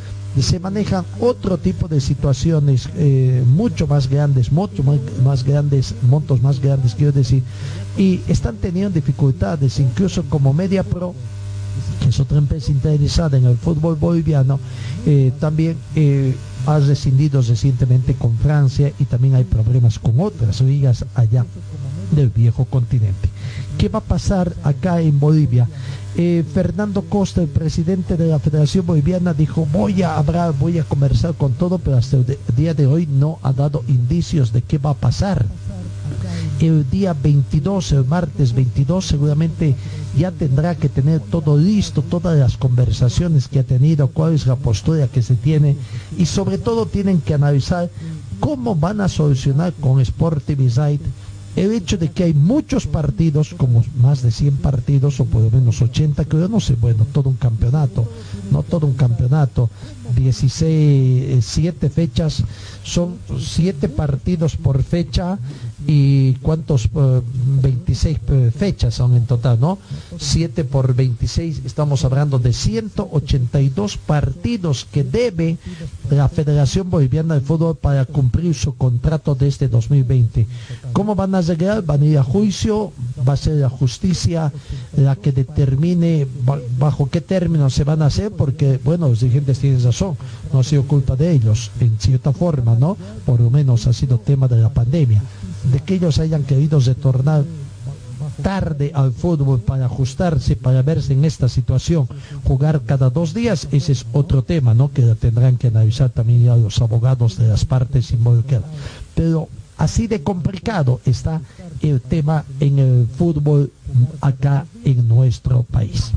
se manejan otro tipo de situaciones eh, mucho más grandes, mucho más, más, grandes, montos más grandes, quiero decir, y están teniendo dificultades, incluso como Media Pro, que es otra empresa interesada en el fútbol boliviano, eh, también eh, ha rescindido recientemente con Francia y también hay problemas con otras ligas allá del viejo continente. ¿Qué va a pasar acá en Bolivia? Eh, Fernando Costa, el presidente de la Federación Boliviana, dijo voy a hablar, voy a conversar con todo, pero hasta el día de hoy no ha dado indicios de qué va a pasar. El día 22, el martes 22, seguramente ya tendrá que tener todo listo, todas las conversaciones que ha tenido, cuál es la postura que se tiene y sobre todo tienen que analizar cómo van a solucionar con Sporting el hecho de que hay muchos partidos, como más de 100 partidos o por lo menos 80, que yo no sé, bueno, todo un campeonato, no todo un campeonato, 16, 7 fechas, son 7 partidos por fecha y cuántos, 26 eh, fechas son en total, ¿no? 7 por 26, estamos hablando de 182 partidos que debe la Federación Boliviana de Fútbol para cumplir su contrato de este 2020. ¿Cómo van a llegar? Van a ir a juicio, va a ser la justicia la que determine bajo qué términos se van a hacer, porque, bueno, los dirigentes tienen razón, no ha sido culpa de ellos, en cierta forma, ¿no? Por lo menos ha sido tema de la pandemia de que ellos hayan querido retornar tarde al fútbol para ajustarse, para verse en esta situación, jugar cada dos días, ese es otro tema, ¿no? Que tendrán que analizar también ya los abogados de las partes involucradas. Pero así de complicado está el tema en el fútbol acá en nuestro país.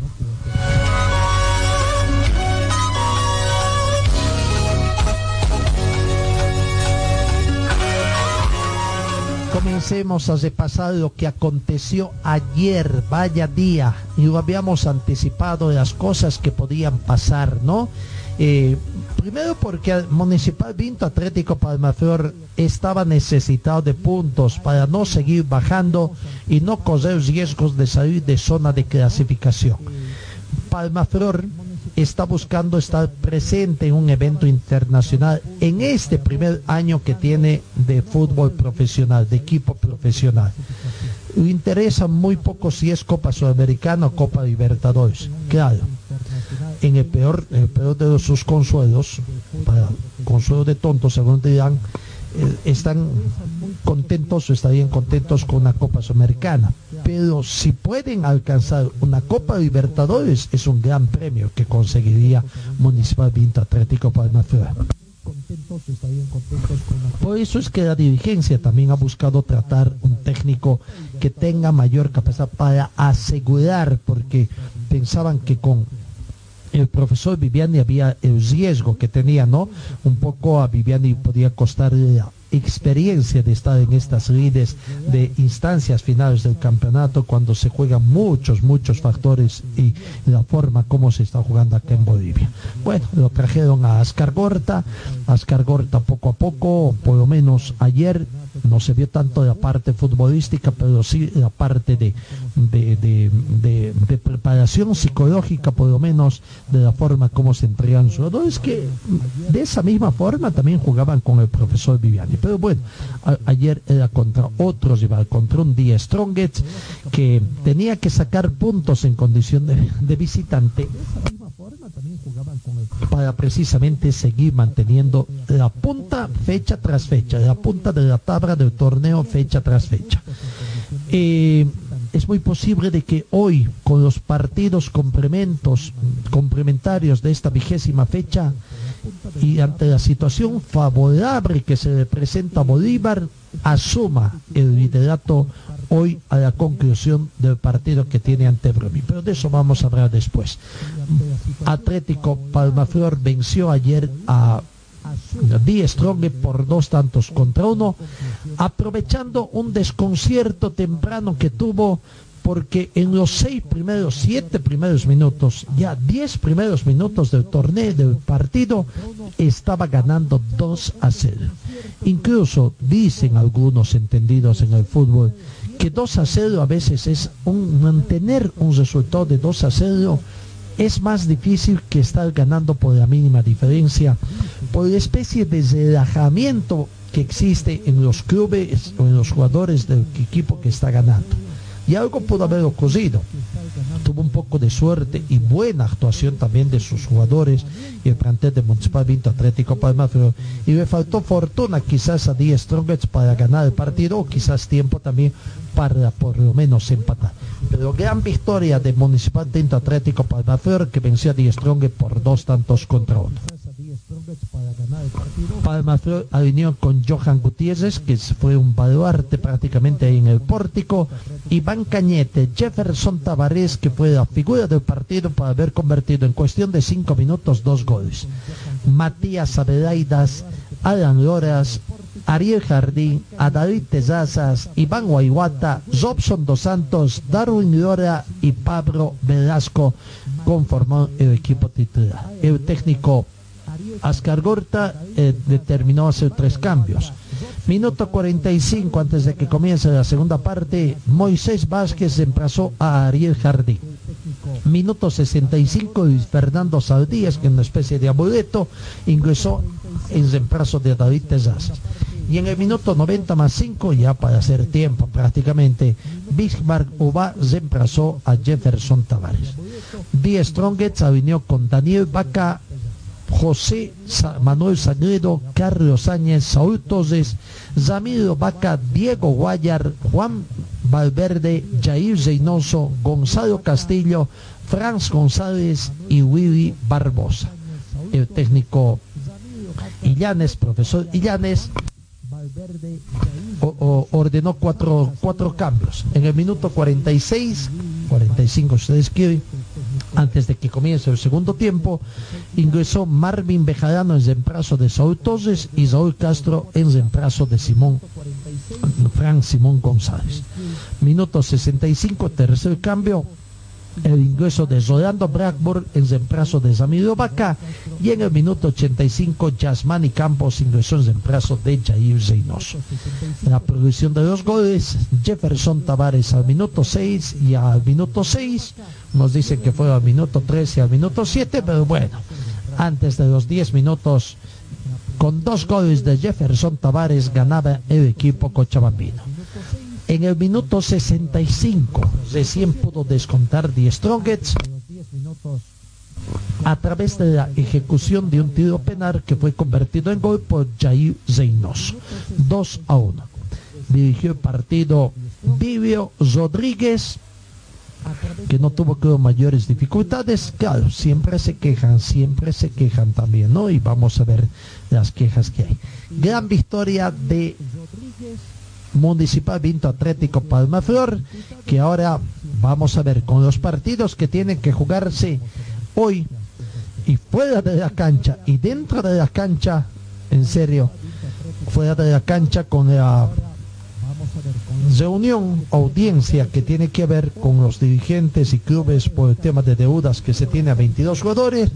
Comencemos a repasar lo que aconteció ayer, vaya día, y lo habíamos anticipado las cosas que podían pasar, ¿no? Eh, primero porque Municipal Vinto Atlético Palmaflor estaba necesitado de puntos para no seguir bajando y no correr riesgos de salir de zona de clasificación. Palmaflor está buscando estar presente en un evento internacional en este primer año que tiene de fútbol profesional, de equipo profesional. Le interesa muy poco si es Copa Sudamericana o Copa Libertadores. Claro, en el peor, el peor de sus consuelos, para consuelo de tontos, según dirán, están contentos o estarían contentos con una Copa Sudamericana. Pero si pueden alcanzar una Copa Libertadores, es un gran premio que conseguiría Municipal Vinto Atlético Palma Por eso es que la dirigencia también ha buscado tratar un técnico que tenga mayor capacidad para asegurar, porque pensaban que con el profesor Viviani había el riesgo que tenía, ¿no? Un poco a Viviani podía costar la experiencia de estar en estas lides de instancias finales del campeonato cuando se juegan muchos, muchos factores y la forma como se está jugando acá en Bolivia. Bueno, lo trajeron a Ascar Gorta, Ascar Gorta poco a poco, por lo menos ayer no se vio tanto la parte futbolística, pero sí la parte de, de, preparación psicológica, por lo menos de la forma como se entregan los jugadores, que de esa misma forma también jugaban con el profesor Viviani. Pero bueno, ayer era contra otro rival, contra un día Strongets, que tenía que sacar puntos en condición de, visitante para precisamente seguir manteniendo la punta fecha tras fecha, la punta de la tabla del torneo fecha tras fecha. Eh, es muy posible de que hoy, con los partidos complementos, complementarios de esta vigésima fecha, y ante la situación favorable que se le presenta a Bolívar, asuma el liderato hoy a la conclusión del partido que tiene ante Bromi. Pero de eso vamos a hablar después. Atlético Palmaflor venció ayer a Die Strong por dos tantos contra uno, aprovechando un desconcierto temprano que tuvo porque en los seis primeros, siete primeros minutos, ya diez primeros minutos del torneo, del partido, estaba ganando 2 a 0. Incluso dicen algunos entendidos en el fútbol que 2 a 0 a veces es un mantener un resultado de 2 a 0 es más difícil que estar ganando por la mínima diferencia, por la especie de relajamiento que existe en los clubes o en los jugadores del equipo que está ganando. Y algo pudo haber ocurrido. Tuvo un poco de suerte y buena actuación también de sus jugadores y el plantel de Municipal Vinto Atlético Palma, y le faltó fortuna quizás a Díaz Strongets para ganar el partido o quizás tiempo también para por lo menos empatar. Pero gran victoria de Municipal Vinto Atlético Palmaflor que venció a Díaz Strongets por dos tantos contra uno. Palmaflor alineó con Johan Gutiérrez, que fue un baluarte prácticamente ahí en el pórtico, Iván Cañete, Jefferson Tavares, que fue la figura del partido para haber convertido en cuestión de cinco minutos dos goles. Matías Avelaidas, Alan Loras, Ariel Jardín, Adalid Tezazas, Iván Guayguata, Robson Dos Santos, Darwin Lora y Pablo Velasco conformaron el equipo titular. El técnico Ascar Gorta eh, determinó hacer tres cambios. Minuto 45 antes de que comience la segunda parte, Moisés Vázquez reemplazó a Ariel Jardín. Minuto 65 y Fernando Saldías, que es una especie de amuleto, ingresó en reemplazo de David Tezazas. Y en el minuto 90 más 5, ya para hacer tiempo prácticamente, Bismarck Uba reemplazó a Jefferson Tavares. Die Strongets alineó con Daniel Vaca, José Manuel Sagredo, Carlos Áñez, Saúl Toses, Ramiro Vaca, Diego Guayar, Juan Valverde, Jair Reynoso, Gonzalo Castillo, Franz González y Willy Barbosa. El técnico Illanes, profesor Illanes, ordenó cuatro, cuatro cambios. En el minuto 46, 45 ustedes quieren, antes de que comience el segundo tiempo, ingresó Marvin Bejarano en reemplazo de Saúl Toses y Saúl Castro en reemplazo de Simón, Frank Simón González. Minuto 65, tercer cambio, el ingreso de Rolando Blackburn en reemplazo de Zamiro Vaca y en el minuto 85 Yasmani Campos ingresó en reemplazo de Jair Reynoso. La producción de los goles, Jefferson Tavares al minuto 6 y al minuto 6, nos dicen que fue al minuto 3 y al minuto 7, pero bueno, antes de los 10 minutos, con dos goles de Jefferson Tavares ganaba el equipo cochabambino. En el minuto 65 recién pudo descontar Die Strongets a través de la ejecución de un tiro penal que fue convertido en gol por Jair Reynoso. 2 a 1. Dirigió el partido Vivio Rodríguez, que no tuvo creo mayores dificultades. Claro, siempre se quejan, siempre se quejan también, ¿no? Y vamos a ver las quejas que hay. Gran victoria de Municipal Vinto Atlético Palmaflor, que ahora vamos a ver con los partidos que tienen que jugarse hoy y fuera de la cancha y dentro de la cancha, en serio, fuera de la cancha con la reunión, audiencia que tiene que ver con los dirigentes y clubes por el tema de deudas que se tiene a 22 jugadores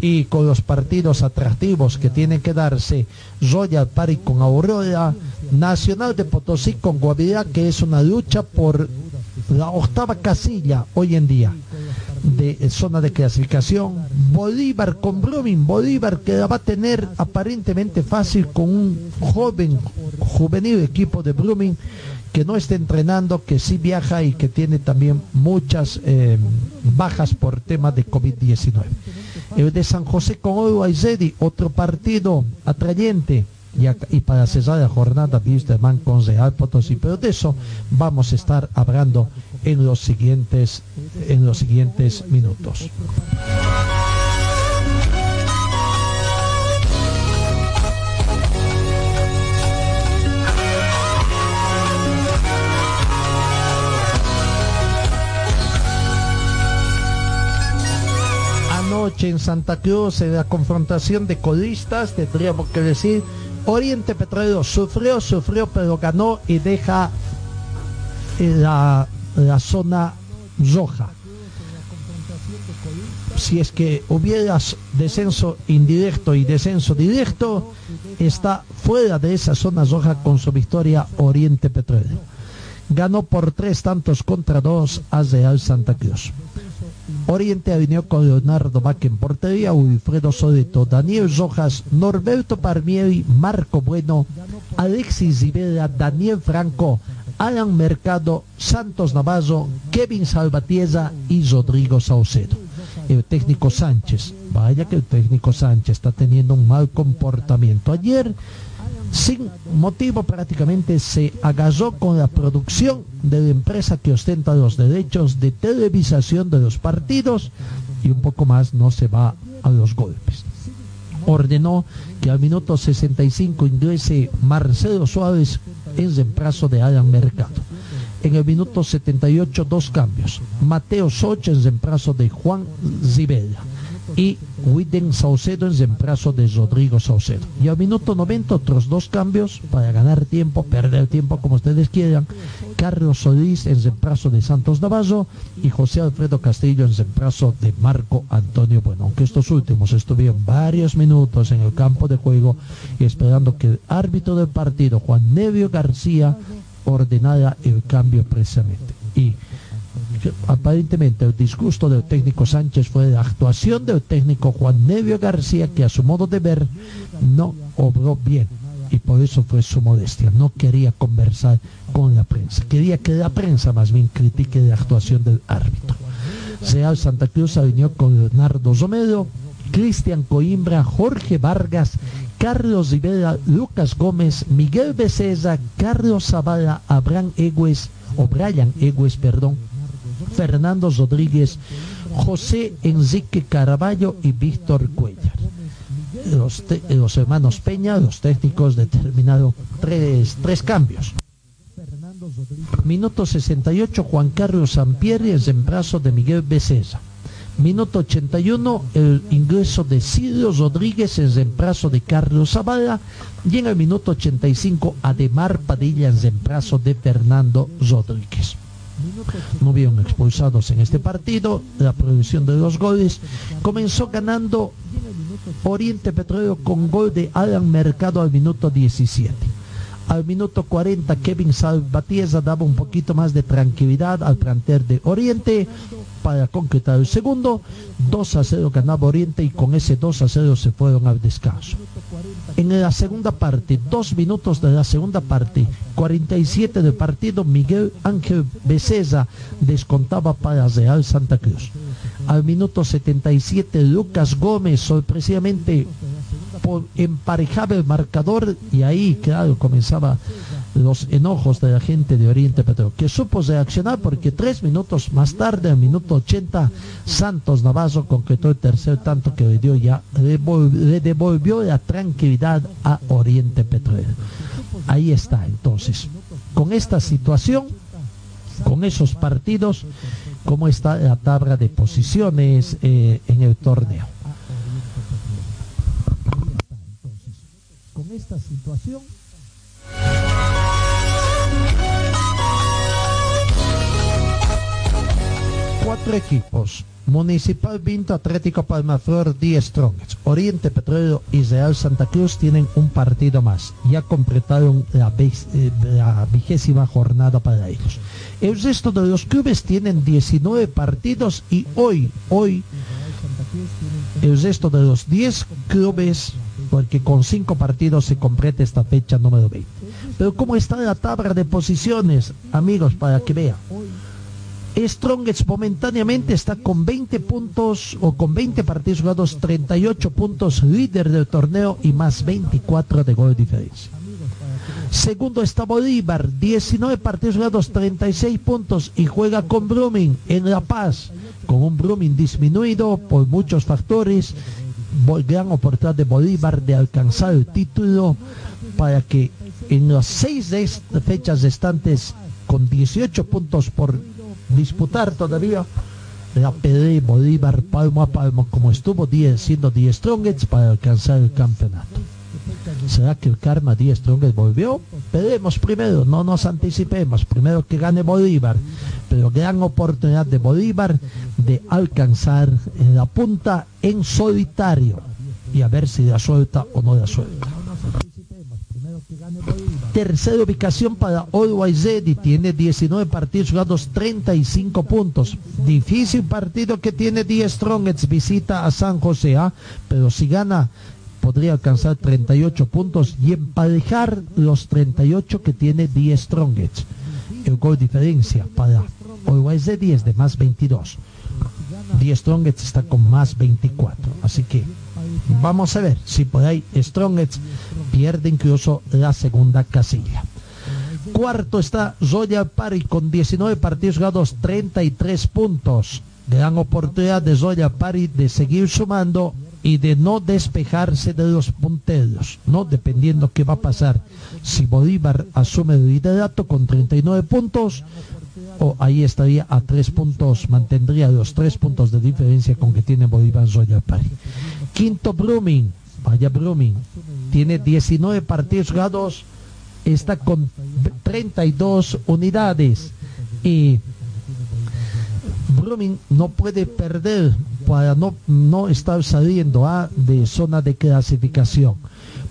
y con los partidos atractivos que tienen que darse Royal Party con Aurora, Nacional de Potosí con Guavirá, que es una lucha por la octava casilla hoy en día de zona de clasificación. Bolívar con Blooming, Bolívar que la va a tener aparentemente fácil con un joven, juvenil equipo de Blooming que no está entrenando, que sí viaja y que tiene también muchas eh, bajas por tema de COVID-19. El de San José con Oro Aizedi, otro partido atrayente. Y, para cerrar la jornada, Wisterman con Real Potosí. Pero de eso vamos a estar hablando en los siguientes, en los siguientes minutos. Anoche en Santa Cruz, en la confrontación de colistas, tendríamos que decir, Oriente Petrolero sufrió, sufrió, pero ganó y deja la, la zona roja. Si es que hubiera descenso indirecto y descenso directo, está fuera de esa zona roja con su victoria Oriente Petrolero ganó por tres tantos contra dos a Real Santa Cruz. Oriente alineó con Leonardo en portería, Wilfredo Sodeto, Daniel Rojas, Norberto Parmieri, Marco Bueno, Alexis Rivera, Daniel Franco, Alan Mercado, Santos Navarro, Kevin Salvatierra y Rodrigo Saucedo. El técnico Sánchez, vaya que el técnico Sánchez está teniendo un mal comportamiento. Ayer sin motivo prácticamente se agarró con la producción de la empresa que ostenta los derechos de televisación de los partidos y un poco más no se va a los golpes. Ordenó que al minuto 65 ingrese Marcelo Suárez en reemplazo de Alan Mercado. En el minuto 78 dos cambios. Mateo Socha en reemplazo de Juan Zibela y Widen Saucedo en reemplazo de Rodrigo Saucedo. Y al minuto 90 otros dos cambios para ganar tiempo, perder tiempo como ustedes quieran. Carlos Solís en reemplazo de Santos Navarro y José Alfredo Castillo en reemplazo de Marco Antonio Bueno. Aunque estos últimos estuvieron varios minutos en el campo de juego y esperando que el árbitro del partido, Juan Nevio García, ordenara el cambio precisamente. Y aparentemente el disgusto del técnico Sánchez fue la actuación del técnico Juan Nevio García que a su modo de ver no obró bien y por eso fue su modestia. No quería conversar con la prensa. Quería que la prensa más bien critique la actuación del árbitro. Real Santa Cruz alineó con Leonardo Romero, Cristian Coimbra, Jorge Vargas, Carlos Rivera, Lucas Gómez, Miguel Becerra, Carlos Zavala, Abraham Egues, o Brian Egues, perdón, Fernando Rodríguez, José Enrique Caraballo y Víctor Cuellar. Los, hermanos Peña, los técnicos, determinaron tres, cambios. Minuto 68, Juan Carlos Sampieri en brazo de Miguel Becerra. Minuto 81, el ingreso de Silvio Rodríguez en reemplazo de Carlos Zavala. Y en el minuto 85, Ademar Padilla en reemplazo de Fernando Rodríguez no hubieron expulsados en este partido, la producción de los goles, comenzó ganando Oriente Petróleo con gol de Alan Mercado al minuto 17. Al minuto 40 Kevin Salvatierra daba un poquito más de tranquilidad al plantel de Oriente para concretar el segundo. 2 a 0 ganaba Oriente y con ese 2 a 0 se fueron al descanso. En la segunda parte, dos minutos de la segunda parte, 47 del partido, Miguel Ángel Becerra descontaba para Real Santa Cruz. Al minuto 77, Lucas Gómez sorpresivamente emparejaba el marcador y ahí, claro, comenzaba los enojos de la gente de Oriente Petróleo, que supo reaccionar porque tres minutos más tarde, el minuto 80, Santos Navarro concretó el tercer tanto que le dio ya, le, devolvió la tranquilidad a Oriente Petróleo. Ahí está, entonces, con esta situación, con esos partidos, cómo está la tabla de posiciones eh, en el torneo. Con esta situación, cuatro equipos. Municipal Vinto, Atlético Palmaflor, 10 Strongets. Oriente Petróleo y Real Santa Cruz tienen un partido más. Ya completaron la, eh, la vigésima jornada para ellos. El resto de los clubes tienen 19 partidos y hoy, hoy, el resto de los 10 clubes, porque con 5 partidos se completa esta fecha número 20. Pero ¿cómo está la tabla de posiciones, amigos, para que vean? Strongest momentáneamente está con 20 puntos o con 20 partidos jugados, 38 puntos, líder del torneo y más 24 de gol de diferencia. Segundo está Bolívar, 19 partidos jugados, 36 puntos y juega con Brumming en La Paz, con un Brumming disminuido por muchos factores. Gran oportunidad de Bolívar de alcanzar el título para que en las seis fechas restantes con 18 puntos por disputar todavía la PD Bolívar palmo a palmo como estuvo 10 siendo 10 Strongets para alcanzar el campeonato. ¿Será que el karma 10 Strongets volvió? Veremos primero, no nos anticipemos, primero que gane Bolívar, pero gran oportunidad de Bolívar de alcanzar la punta en solitario y a ver si la suelta o no la suelta. Tercera ubicación para Always tiene 19 partidos jugados, 35 puntos. Difícil partido que tiene 10 Strongets, visita a San José, ¿ah? pero si gana podría alcanzar 38 puntos y emparejar los 38 que tiene 10 Strongets. El gol diferencia para Always es de más 22. 10 Strongets está con más 24. Así que vamos a ver si por ahí Strongets pierde incluso la segunda casilla. Cuarto está Royal Party con 19 partidos jugados, 33 puntos. Gran oportunidad de Royal Party de seguir sumando y de no despejarse de los punteros, ¿no? Dependiendo qué va a pasar. Si Bolívar asume el liderato con 39 puntos, o ahí estaría a tres puntos, mantendría los tres puntos de diferencia con que tiene Bolívar Royal Party. Quinto Brumming, vaya Brumming, tiene 19 partidos jugados, está con 32 unidades y Brumming no puede perder para no, no estar saliendo a de zona de clasificación.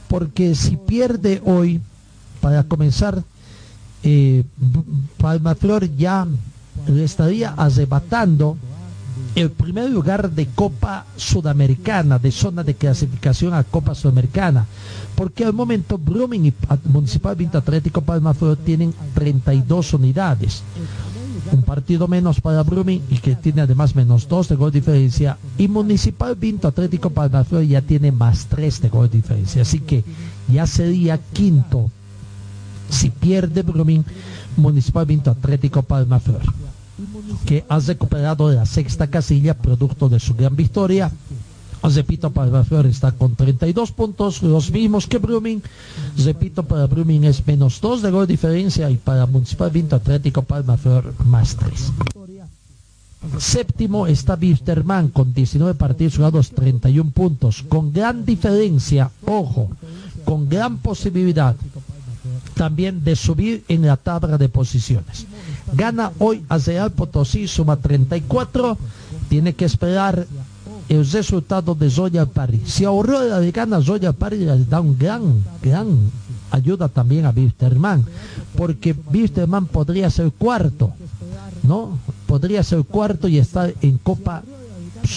Porque si pierde hoy, para comenzar, Palmaflor ya estaría arrebatando el primer lugar de Copa Sudamericana, de zona de clasificación a Copa Sudamericana, porque al momento Brumming y Municipal Vinto Atlético Palmaflor tienen 32 unidades. Un partido menos para Brumming y que tiene además menos 2 de gol diferencia. Y Municipal Vinto Atlético Palmaflor ya tiene más 3 de gol diferencia. Así que ya sería quinto si pierde Brumming, Municipal Vinto Atlético Palmaflor, que ha recuperado la sexta casilla producto de su gran victoria. Repito, Palmaflor está con 32 puntos, los mismos que Brumming. Repito, para Brumming es menos 2 de gol diferencia y para Municipal Vinto Atlético Palmaflor más 3. Séptimo está Bisterman con 19 partidos jugados, 31 puntos, con gran diferencia, ojo, con gran posibilidad también de subir en la tabla de posiciones. Gana hoy a Real Potosí, suma 34, tiene que esperar el resultado de Zoya París. Si ahorró la gana Zoya París le da un gran, gran ayuda también a Bisterman, porque Bisterman podría ser cuarto, ¿no? Podría ser cuarto y estar en Copa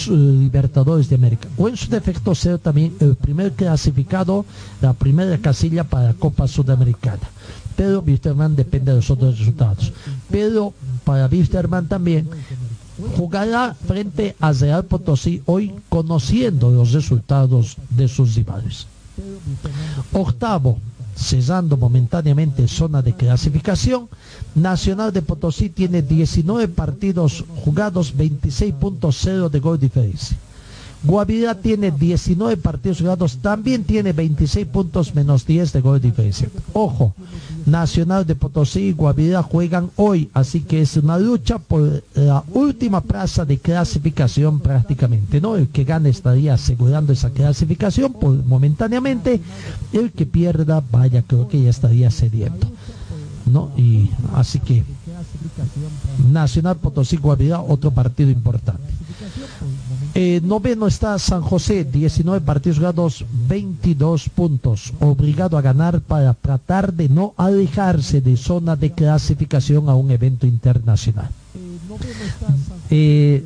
Libertadores de América. O en su defecto ser también el primer clasificado, la primera casilla para la Copa Sudamericana. Pero Wisterman depende de los otros resultados. Pero para Wisterman también jugará frente a Real Potosí hoy conociendo los resultados de sus rivales. Octavo, cesando momentáneamente zona de clasificación, Nacional de Potosí tiene 19 partidos jugados, 26.0 de gol diferencia. Guavirá tiene 19 partidos jugados, también tiene 26 puntos menos 10 de gol de diferencia. Ojo, Nacional de Potosí y Guavirá juegan hoy, así que es una lucha por la última plaza de clasificación prácticamente, ¿no? El que gane estaría asegurando esa clasificación por, momentáneamente, el que pierda, vaya, creo que ya estaría cediendo, ¿no? Y así que Nacional Potosí Guavirá, otro partido importante. Eh, noveno está San José, 19 partidos jugados, 22 puntos. Obligado a ganar para tratar de no alejarse de zona de clasificación a un evento internacional. Eh,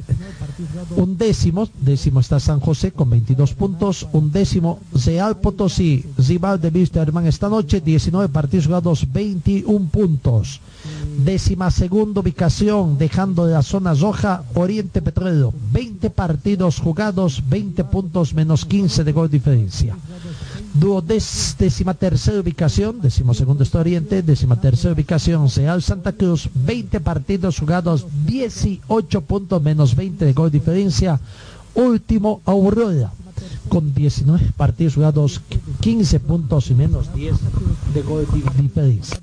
un décimo, décimo está San José con 22 puntos, un décimo Real Potosí, rival de Herman esta noche, 19 partidos jugados, 21 puntos. Décima segunda ubicación, dejando de la zona roja, Oriente Petrolero, 20 partidos jugados, 20 puntos menos 15 de gol diferencia. Décima tercera ubicación, décimo segundo está Oriente, décima tercera ubicación, Real Santa Cruz, 20 partidos jugados, 18 puntos menos 20 de gol diferencia. Último Aurora, con 19 partidos jugados, 15 puntos y menos 10 de gol diferencia.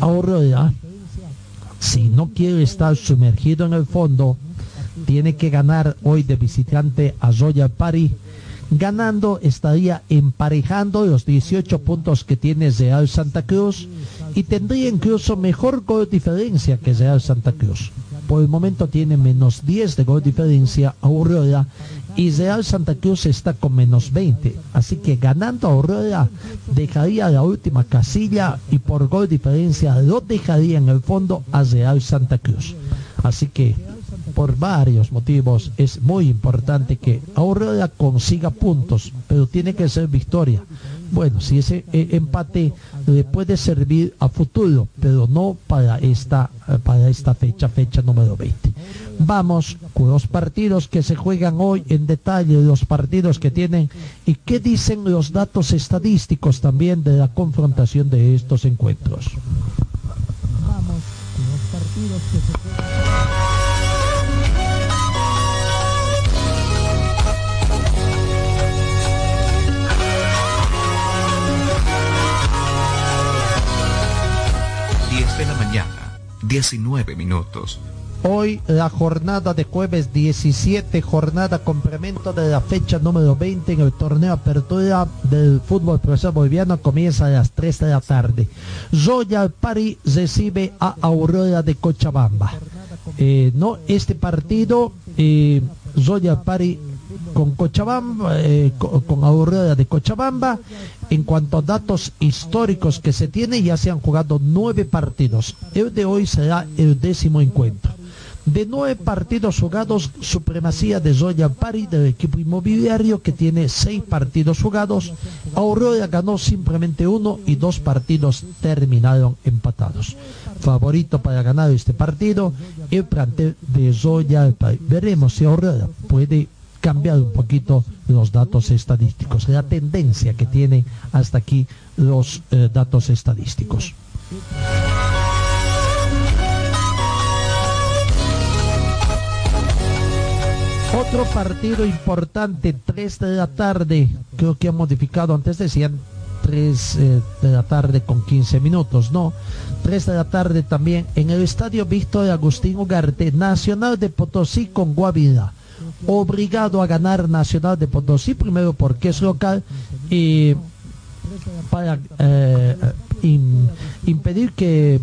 Aurora, si no quiere estar sumergido en el fondo, tiene que ganar hoy de visitante a Royal Party. Ganando estaría emparejando los 18 puntos que tiene Real Santa Cruz y tendría incluso mejor gol diferencia que Real Santa Cruz. por el momento tiene menos 10 de gol diferencia Aurora y Real Santa Cruz está con menos 20. Así que ganando Aurora dejaría la última casilla y por gol diferencia lo dejaría en el fondo a Real Santa Cruz. Así que por varios motivos es muy importante que Aurora consiga puntos, pero tiene que ser victoria. Bueno, si ese eh, empate le puede servir a futuro, pero no para esta, eh, para esta fecha, fecha número 20. Vamos con los partidos que se juegan hoy en detalle, los partidos que tienen y qué dicen los datos estadísticos también de la confrontación de estos encuentros. 19 minutos. Hoy la jornada de jueves 17, jornada complemento de la fecha número 20 en el torneo apertura del fútbol profesional boliviano comienza a las 3 de la tarde. Royal Pari recibe a Aurora de Cochabamba. Eh, no, este partido, eh, Royal Pari con Cochabamba, eh, con, Aurora de Cochabamba. En cuanto a datos históricos que se tiene, ya se han jugado nueve partidos. El de hoy será el décimo encuentro. De nueve partidos jugados, supremacía de Zoya Pari del equipo inmobiliario que tiene seis partidos jugados. Aurora ganó simplemente uno y dos partidos terminaron empatados. Favorito para ganar este partido, el plantel de Zoya Pari. Veremos si Aurora puede cambiado un poquito los datos estadísticos, la tendencia que tiene hasta aquí los eh, datos estadísticos. Otro partido importante, 3 de la tarde, creo que ha modificado, antes decían 3 eh, de la tarde con 15 minutos, no, 3 de la tarde también en el estadio Víctor Agustín Ugarte, Nacional de Potosí con Guavida obligado a ganar Nacional de Potosí, primero porque es local y para eh, impedir que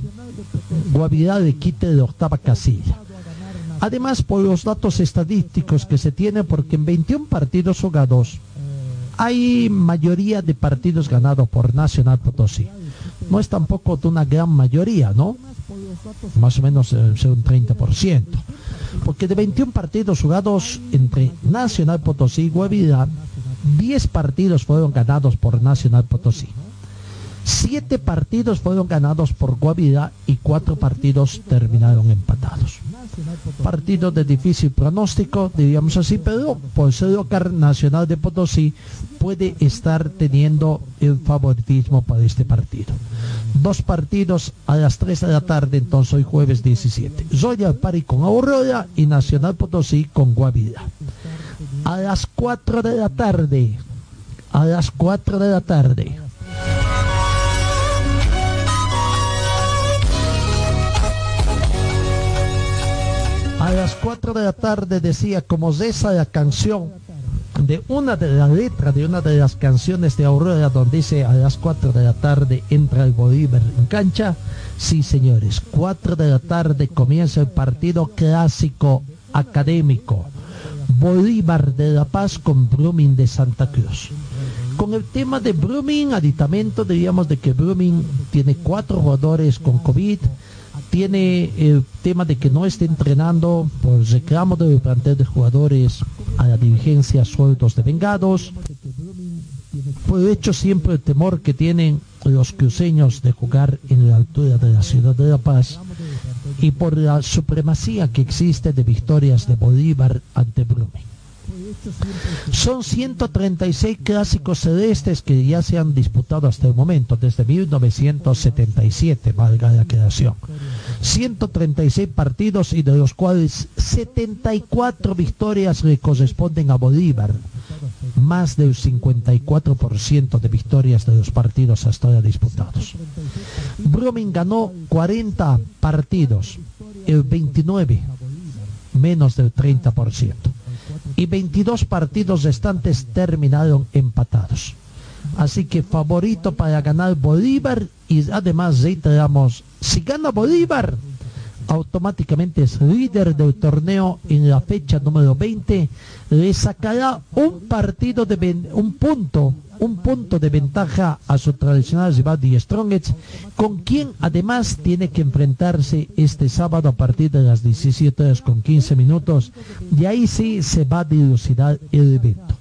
Guavirá le quite de octava casilla. Además, por los datos estadísticos que se tienen, porque en 21 partidos jugados hay mayoría de partidos ganados por Nacional Potosí. No es tampoco de una gran mayoría, ¿no? Más o menos eh, un 30% porque de 21 partidos jugados entre Nacional Potosí y Guavirá, 10 partidos fueron ganados por Nacional Potosí. 7 partidos fueron ganados por Guavirá y 4 partidos terminaron empatados. Partido de difícil pronóstico, diríamos así, pero por ser local Nacional de Potosí puede estar teniendo el favoritismo para este partido. Dos partidos a las 3 de la tarde, entonces hoy jueves 17. Royal Pari con Aurora y Nacional Potosí con Guavira. A las 4 de la tarde, a las 4 de la tarde. A las 4 de la tarde decía como esa la canción de una de las letras de una de las canciones de Aurora donde dice a las 4 de la tarde entra el Bolívar en cancha. Sí, señores, 4 de la tarde comienza el partido clásico académico. Bolívar de La Paz con Brumming de Santa Cruz. Con el tema de Brumming, aditamento, diríamos de que Brumming tiene cuatro jugadores con COVID, tiene el tema de que no esté entrenando por reclamo del plantel de jugadores a la dirigencia sueltos de vengados, por hecho siempre el temor que tienen los cruceños de jugar en la altura de la ciudad de La Paz y por la supremacía que existe de victorias de Bolívar ante Brumming. Son 136 clásicos celestes que ya se han disputado hasta el momento, desde 1977, valga la creación. 136 partidos y de los cuales 74 victorias le corresponden a Bolívar, más del 54% de victorias de los partidos hasta ahora disputados. Brumming ganó 40 partidos, el 29, menos del 30% y 22 partidos restantes terminaron empatados. Así que favorito para ganar Bolívar y además reiteramos, si gana Bolívar, automáticamente es líder del torneo en la fecha número 20, le sacará un partido de un punto, un punto de ventaja a su tradicional rival Die Strongets, con quien además tiene que enfrentarse este sábado a partir de las 17 horas con 15 minutos, y ahí sí se va a dilucidar el evento.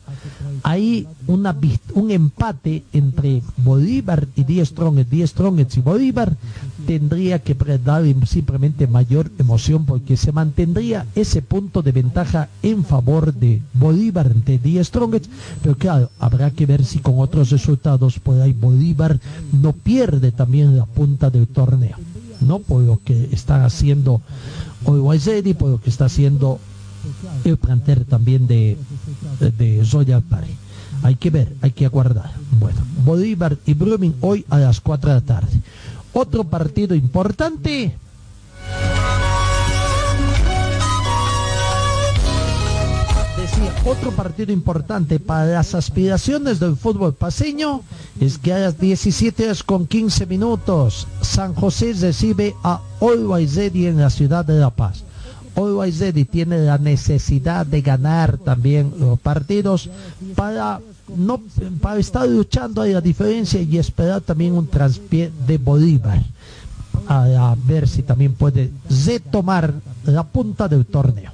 Hay una, un empate entre Bolívar y Die Strongets, Die Strongets y Bolívar tendría que dar simplemente mayor emoción porque se mantendría ese punto de ventaja en favor de Bolívar ante Die Strongets, pero claro, habrá que ver si con otros resultados por ahí Bolívar no pierde también la punta del torneo, ¿no? Por lo que está haciendo Always Ready, por lo que está haciendo el plantel también de, de Zoya Pari. Hay que ver, hay que aguardar. Bueno, Bolívar y Brumming hoy a las 4 de la tarde. Otro partido importante. Decía, otro partido importante para las aspiraciones del fútbol paseño es que a las 17 horas con 15 minutos San José recibe a Always Ready en la ciudad de La Paz. Always Ready tiene la necesidad de ganar también los partidos para no estar luchando a la diferencia y esperar también un traspié de Bolívar a, ver si también puede retomar la punta del torneo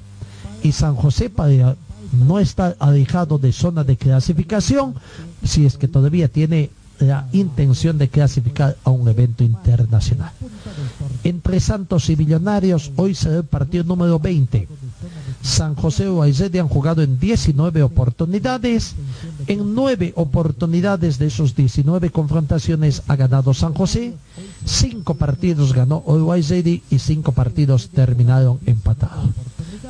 y San José para no estar alejado de zona de clasificación si es que todavía tiene la intención de clasificar a un evento internacional. Entre Santos y Millonarios, hoy será el partido número 20. San José Guaizedi han jugado en 19 oportunidades. En 9 oportunidades de esos 19 confrontaciones ha ganado San José. 5 partidos ganó Guaizedi y 5 partidos terminaron empatados.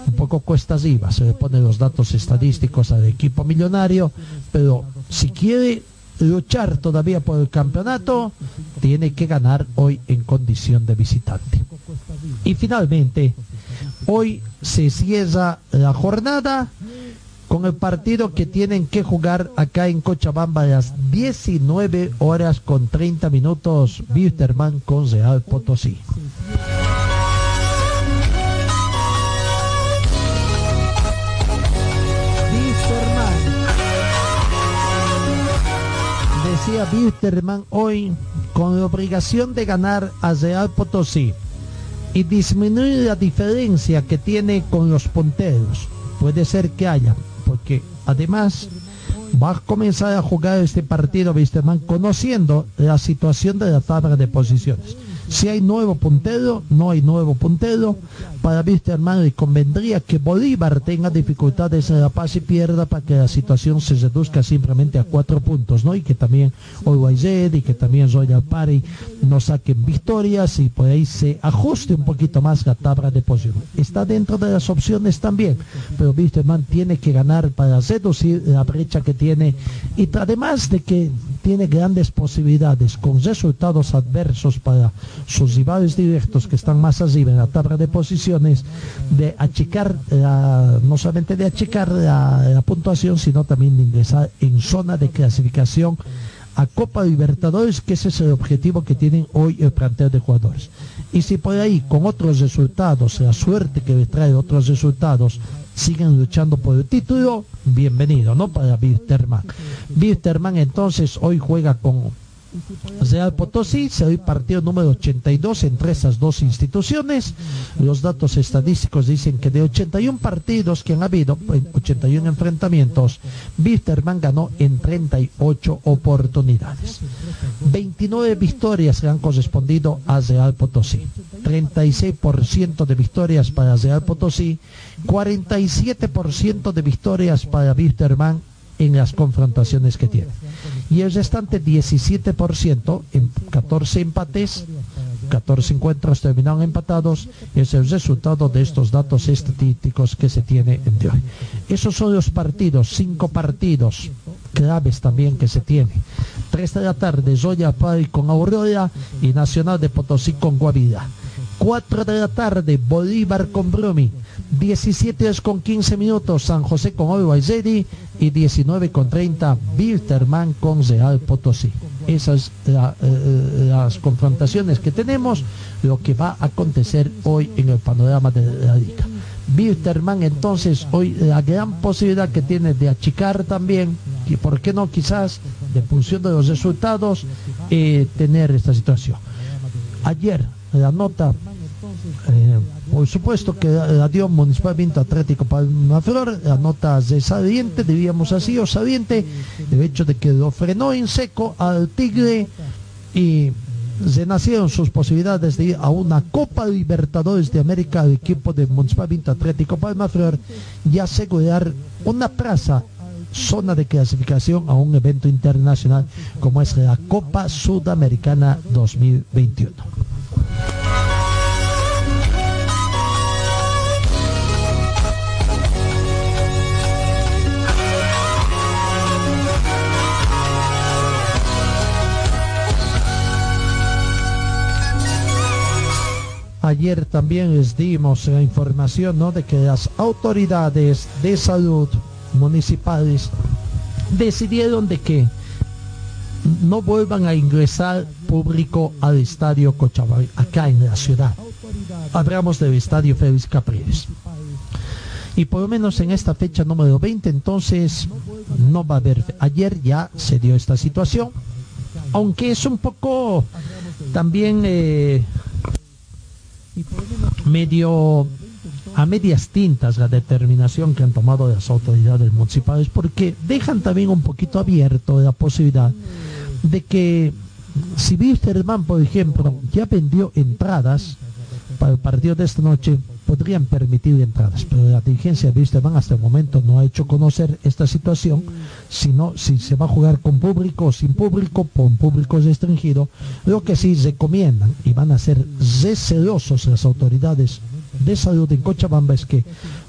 Un poco cuestas arriba, se le ponen los datos estadísticos al equipo millonario, pero si quiere luchar todavía por el campeonato, tiene que ganar hoy en condición de visitante. Y finalmente, hoy se cierra la jornada con el partido que tienen que jugar acá en Cochabamba a las 19 horas con 30 minutos, Wisterman con Real Potosí. Decía Wisterman hoy con la obligación de ganar a Real Potosí y disminuir la diferencia que tiene con los punteros. Puede ser que haya, porque además va a comenzar a jugar este partido Wisterman conociendo la situación de la tabla de posiciones. Si hay nuevo puntero, no hay nuevo puntero. Para Wisterman le convendría que Bolívar tenga dificultades en La Paz y pierda para que la situación se reduzca simplemente a cuatro puntos, ¿no? Y que también Olwayed y que también Royal Party no saquen victorias y por ahí se ajuste un poquito más la tabla de posiciones. Está dentro de las opciones también, pero Wisterman tiene que ganar para reducir la brecha que tiene y además de que tiene grandes posibilidades con resultados adversos para sus rivales directos que están más arriba en la tabla de posiciones de achicar no solamente de achicar la, puntuación sino también de ingresar en zona de clasificación a Copa Libertadores que ese es el objetivo que tienen hoy el plantel de jugadores. Y si por ahí con otros resultados la suerte que les trae otros resultados siguen luchando por el título, bienvenido, ¿no? Para Wisterman. Wisterman entonces hoy juega con Real Potosí, será el partido número 82 entre esas dos instituciones. Los datos estadísticos dicen que de 81 partidos que han habido, en 81 enfrentamientos, Wisterman ganó en 38 oportunidades. 29 victorias le han correspondido a Real Potosí. 36% de victorias para Real Potosí, 47% de victorias para Wisterman en las confrontaciones que tiene. Y el restante 17% en 14 empates, 14 encuentros terminaron empatados, es el resultado de estos datos estadísticos que se tiene en de hoy. Esos son los partidos, cinco partidos claves también que se tiene. 3 de la tarde, Zoya Pari con Aurora y Nacional de Potosí con Guavira. 4 de la tarde, Bolívar con Brumi. 17 horas con 15 minutos, San José con Ready y 19 con 30, Wilterman con Real Potosí. esas la- eh, las confrontaciones que tenemos, lo que va a acontecer hoy en el panorama de la liga. Wilterman entonces hoy la gran posibilidad que tiene de achicar también, y por qué no quizás de función de los resultados, eh, tener esta situación. Ayer la nota eh, por supuesto que la, dio Municipal Vinto Atlético Palmaflor, la nota de saliente, diríamos así, o saliente, el hecho de que lo frenó en seco al Tigre y se nacieron sus posibilidades de ir a una Copa Libertadores de América al equipo de Municipal Vinto Atlético Palmaflor y asegurar una plaza zona de clasificación a un evento internacional como es la Copa Sudamericana 2021. Ayer también les dimos la información ¿no? de que las autoridades de salud municipales decidieron de que no vuelvan a ingresar público al estadio Cochabamba, acá en la ciudad. Hablamos del estadio Félix Capriles. Y por lo menos en esta fecha número 20, entonces no va a haber. Ayer ya se dio esta situación, aunque es un poco también eh, medio a medias tintas la determinación que han tomado las autoridades municipales porque dejan también un poquito abierto la posibilidad de que si Wisterman, por ejemplo, ya vendió entradas para el partido de esta noche, podrían permitir entradas, pero la dirigencia de Wisterman hasta el momento no ha hecho conocer esta situación, sino si se va a jugar con público o sin público, con público restringido, lo que sí recomiendan y van a ser recelosos las autoridades de salud en Cochabamba es que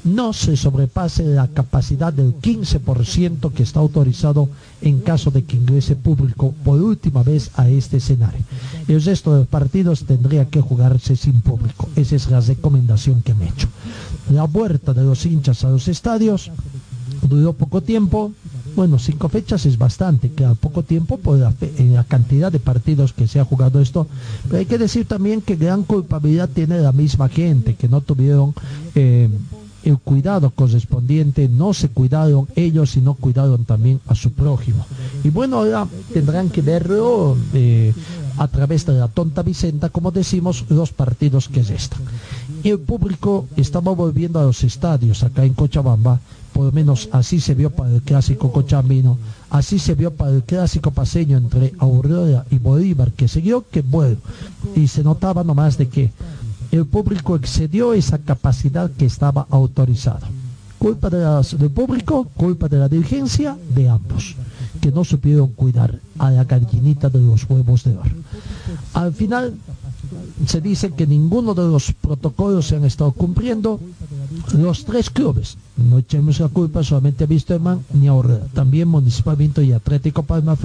no se sobrepase la capacidad del 15% que está autorizado en caso de que ingrese público por última vez a este escenario. El resto de los partidos tendría que jugarse sin público. Esa es la recomendación que han hecho. La vuelta de los hinchas a los estadios duró poco tiempo. Bueno, cinco fechas es bastante, queda poco tiempo por la, en la cantidad de partidos que se ha jugado esto. Pero hay que decir también que gran culpabilidad tiene la misma gente, que no tuvieron eh, el cuidado correspondiente, no se cuidaron ellos y no cuidaron también a su prójimo. Y bueno, ahora tendrán que verlo eh, a través de la tonta Vicenta, como decimos, los partidos que restan. Y el público estaba volviendo a los estadios acá en Cochabamba, por lo menos así se vio para el clásico cochambino, así se vio para el clásico paseño entre Aurora y Bolívar, que siguió que bueno, y se notaba nomás de que el público excedió esa capacidad que estaba autorizada. Culpa del público, culpa de la dirigencia, de ambos, que no supieron cuidar a la gallinita de los huevos de oro. Al final se dice que ninguno de los protocolos se han estado cumpliendo. Los tres clubes, no echemos la culpa solamente a Wisterman ni a también Municipal y Atlético Palma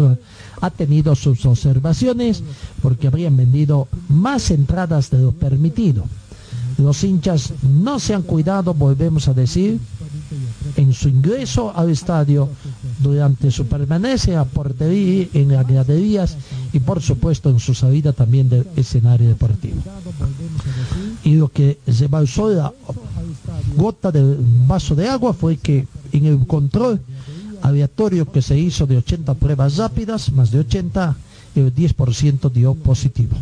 ha tenido sus observaciones porque habrían vendido más entradas de lo permitido. Los hinchas no se han cuidado, volvemos a decir, en su ingreso al estadio, durante su permanencia a portería, en las graderías y por supuesto en su salida también del escenario deportivo. Y lo que se balsó la gota del vaso de agua fue que en el control aleatorio que se hizo de 80 pruebas rápidas, más de 80, el 10% dio positivo.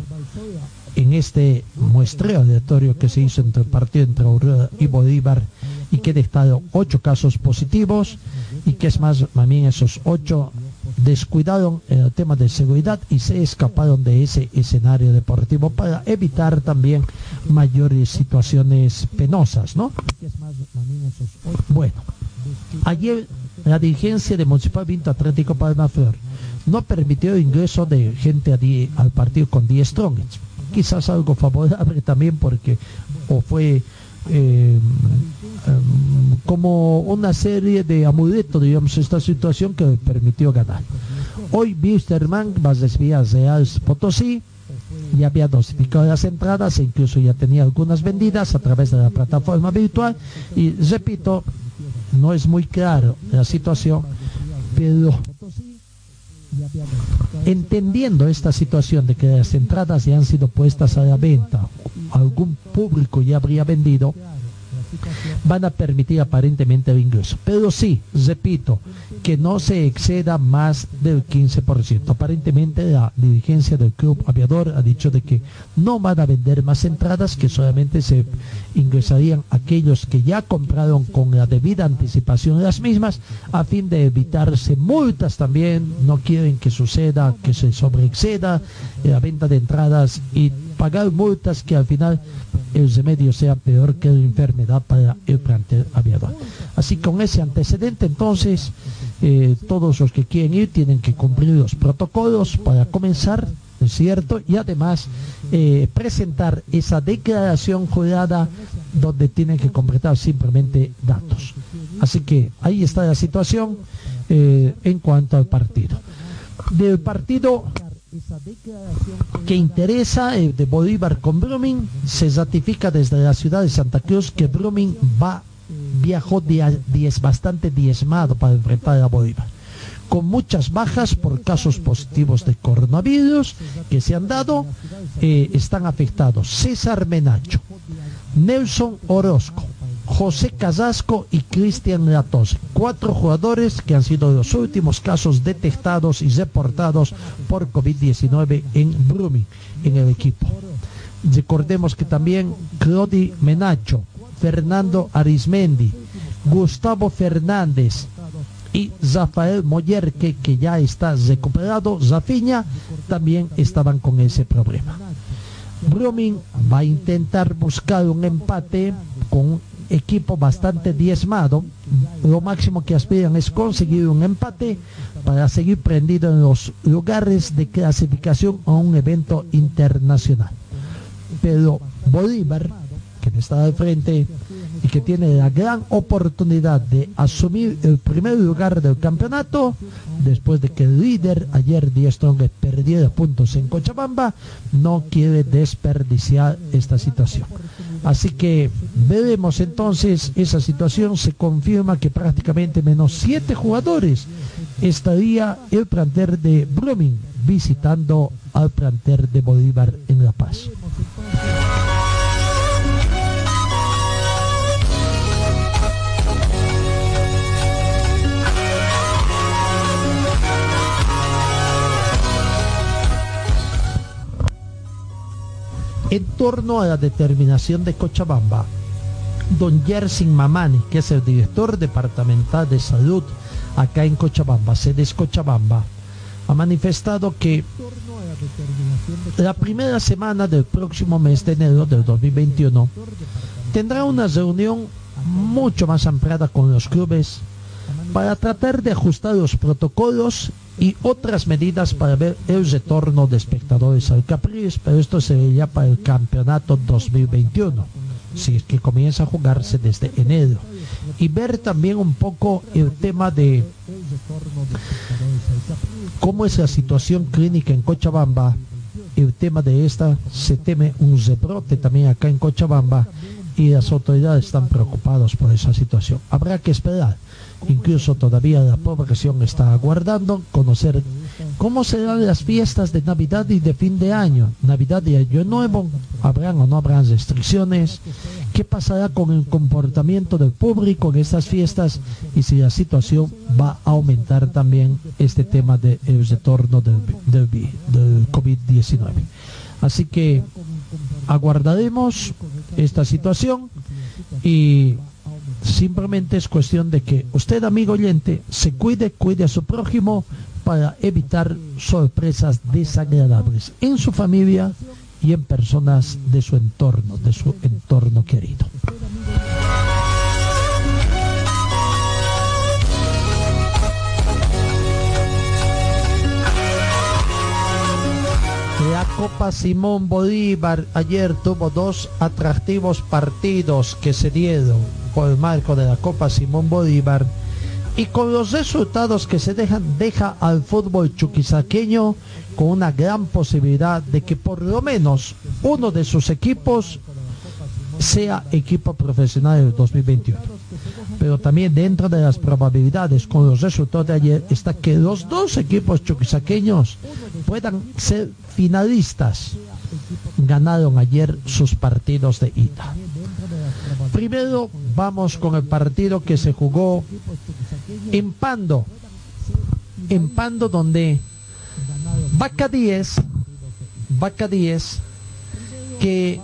En este muestreo aleatorio que se hizo entre el partido entre Aurora y Bolívar y que dictaron ocho casos positivos y que es más, también esos ocho descuidaron el tema de seguridad y se escaparon de ese escenario deportivo para evitar también mayores situaciones penosas, ¿no? Bueno, ayer la dirigencia de Municipal Vinto Atlético Palma Flor no permitió ingreso de gente die- al partido con 10 strongets. Quizás algo favorable también porque o fue eh, como una serie de amuletos, digamos, esta situación que permitió ganar. Hoy Wisterman va a recibir a Real Potosí, ya había dosificado las entradas e incluso ya tenía algunas vendidas a través de la plataforma virtual y repito, no es muy claro la situación, pero entendiendo esta situación de que las entradas ya han sido puestas a la venta, algún público ya habría vendido, van a permitir aparentemente el ingreso. Pero sí, repito, que no se exceda más del 15%. Aparentemente la dirigencia del club aviador ha dicho de que no van a vender más entradas, que solamente se ingresarían aquellos que ya compraron con la debida anticipación las mismas, a fin de evitarse multas también. No quieren que suceda, que se sobreexceda la venta de entradas y pagar multas que al final el remedio sea peor que la enfermedad para el plantel aviador. Así con ese antecedente entonces eh, todos los que quieren ir tienen que cumplir los protocolos para comenzar, ¿es cierto? Y además eh, presentar esa declaración jurada donde tienen que completar simplemente datos. Así que ahí está la situación eh, en cuanto al partido. Del partido que interesa de Bolívar con Brumming, se ratifica desde la ciudad de Santa Cruz que Brumming va, viajó diez, bastante diezmado para enfrentar a Bolívar con muchas bajas por casos positivos de coronavirus que se han dado, eh, están afectados César Menacho, Nelson Orozco, José Casasco y Cristian Latos, cuatro jugadores que han sido los últimos casos detectados y reportados por COVID-19 en Brumming, en el equipo. Recordemos que también Claudi Menacho, Fernando Arismendi, Gustavo Fernández y Rafael Moyerque, que ya está recuperado, Zafiña, también estaban con ese problema. Brumming va a intentar buscar un empate con equipo bastante diezmado. Lo máximo que aspiran es conseguir un empate para seguir prendido en los lugares de clasificación a un evento internacional. Pero Bolívar, que está al frente y que tiene la gran oportunidad de asumir el primer lugar del campeonato, después de que el líder ayer Die Strong perdiera puntos en Cochabamba, no quiere desperdiciar esta situación. Así que veremos entonces esa situación, se confirma que prácticamente menos siete jugadores estaría el planter de Brumming visitando al planter de Bolívar en La Paz. En torno a la determinación de Cochabamba, don Yersin Mamani, que es el director departamental de salud acá en Cochabamba, sede Cochabamba, ha manifestado que la primera semana del próximo mes de enero del 2021 tendrá una reunión mucho más ampliada con los clubes para tratar de ajustar los protocolos y otras medidas para ver el retorno de espectadores al Capriles, pero esto sería para el campeonato 2021, si es que comienza a jugarse desde enero. Y ver también un poco el tema de cómo es la situación clínica en Cochabamba. El tema de esta, se teme un rebrote también acá en Cochabamba y las autoridades están preocupadas por esa situación. Habrá que esperar Incluso todavía la población está aguardando conocer cómo serán las fiestas de Navidad y de fin de año. Navidad y Año Nuevo, habrán o no habrán restricciones, qué pasará con el comportamiento del público en estas fiestas y si la situación va a aumentar también este tema del retorno del, del, del COVID-19. Así que aguardaremos esta situación y Simplemente es cuestión de que usted, amigo oyente, se cuide, cuide a su prójimo para evitar sorpresas desagradables en su familia y en personas de su entorno, de su entorno querido. La Copa Simón Bolívar. Ayer tuvo dos atractivos partidos que se dieron por el marco de la Copa Simón Bolívar. Y con los resultados que se dejan deja al fútbol chuquisaqueño con una gran posibilidad de que por lo menos uno de sus equipos sea equipo profesional del 2021. pero también dentro de las probabilidades con los resultados de ayer está que los dos equipos chuquisaqueños puedan ser finalistas. Ganaron ayer sus partidos de ida. Primero vamos con el partido que se jugó en Pando. En Pando donde Vaca 10, Vaca 10, que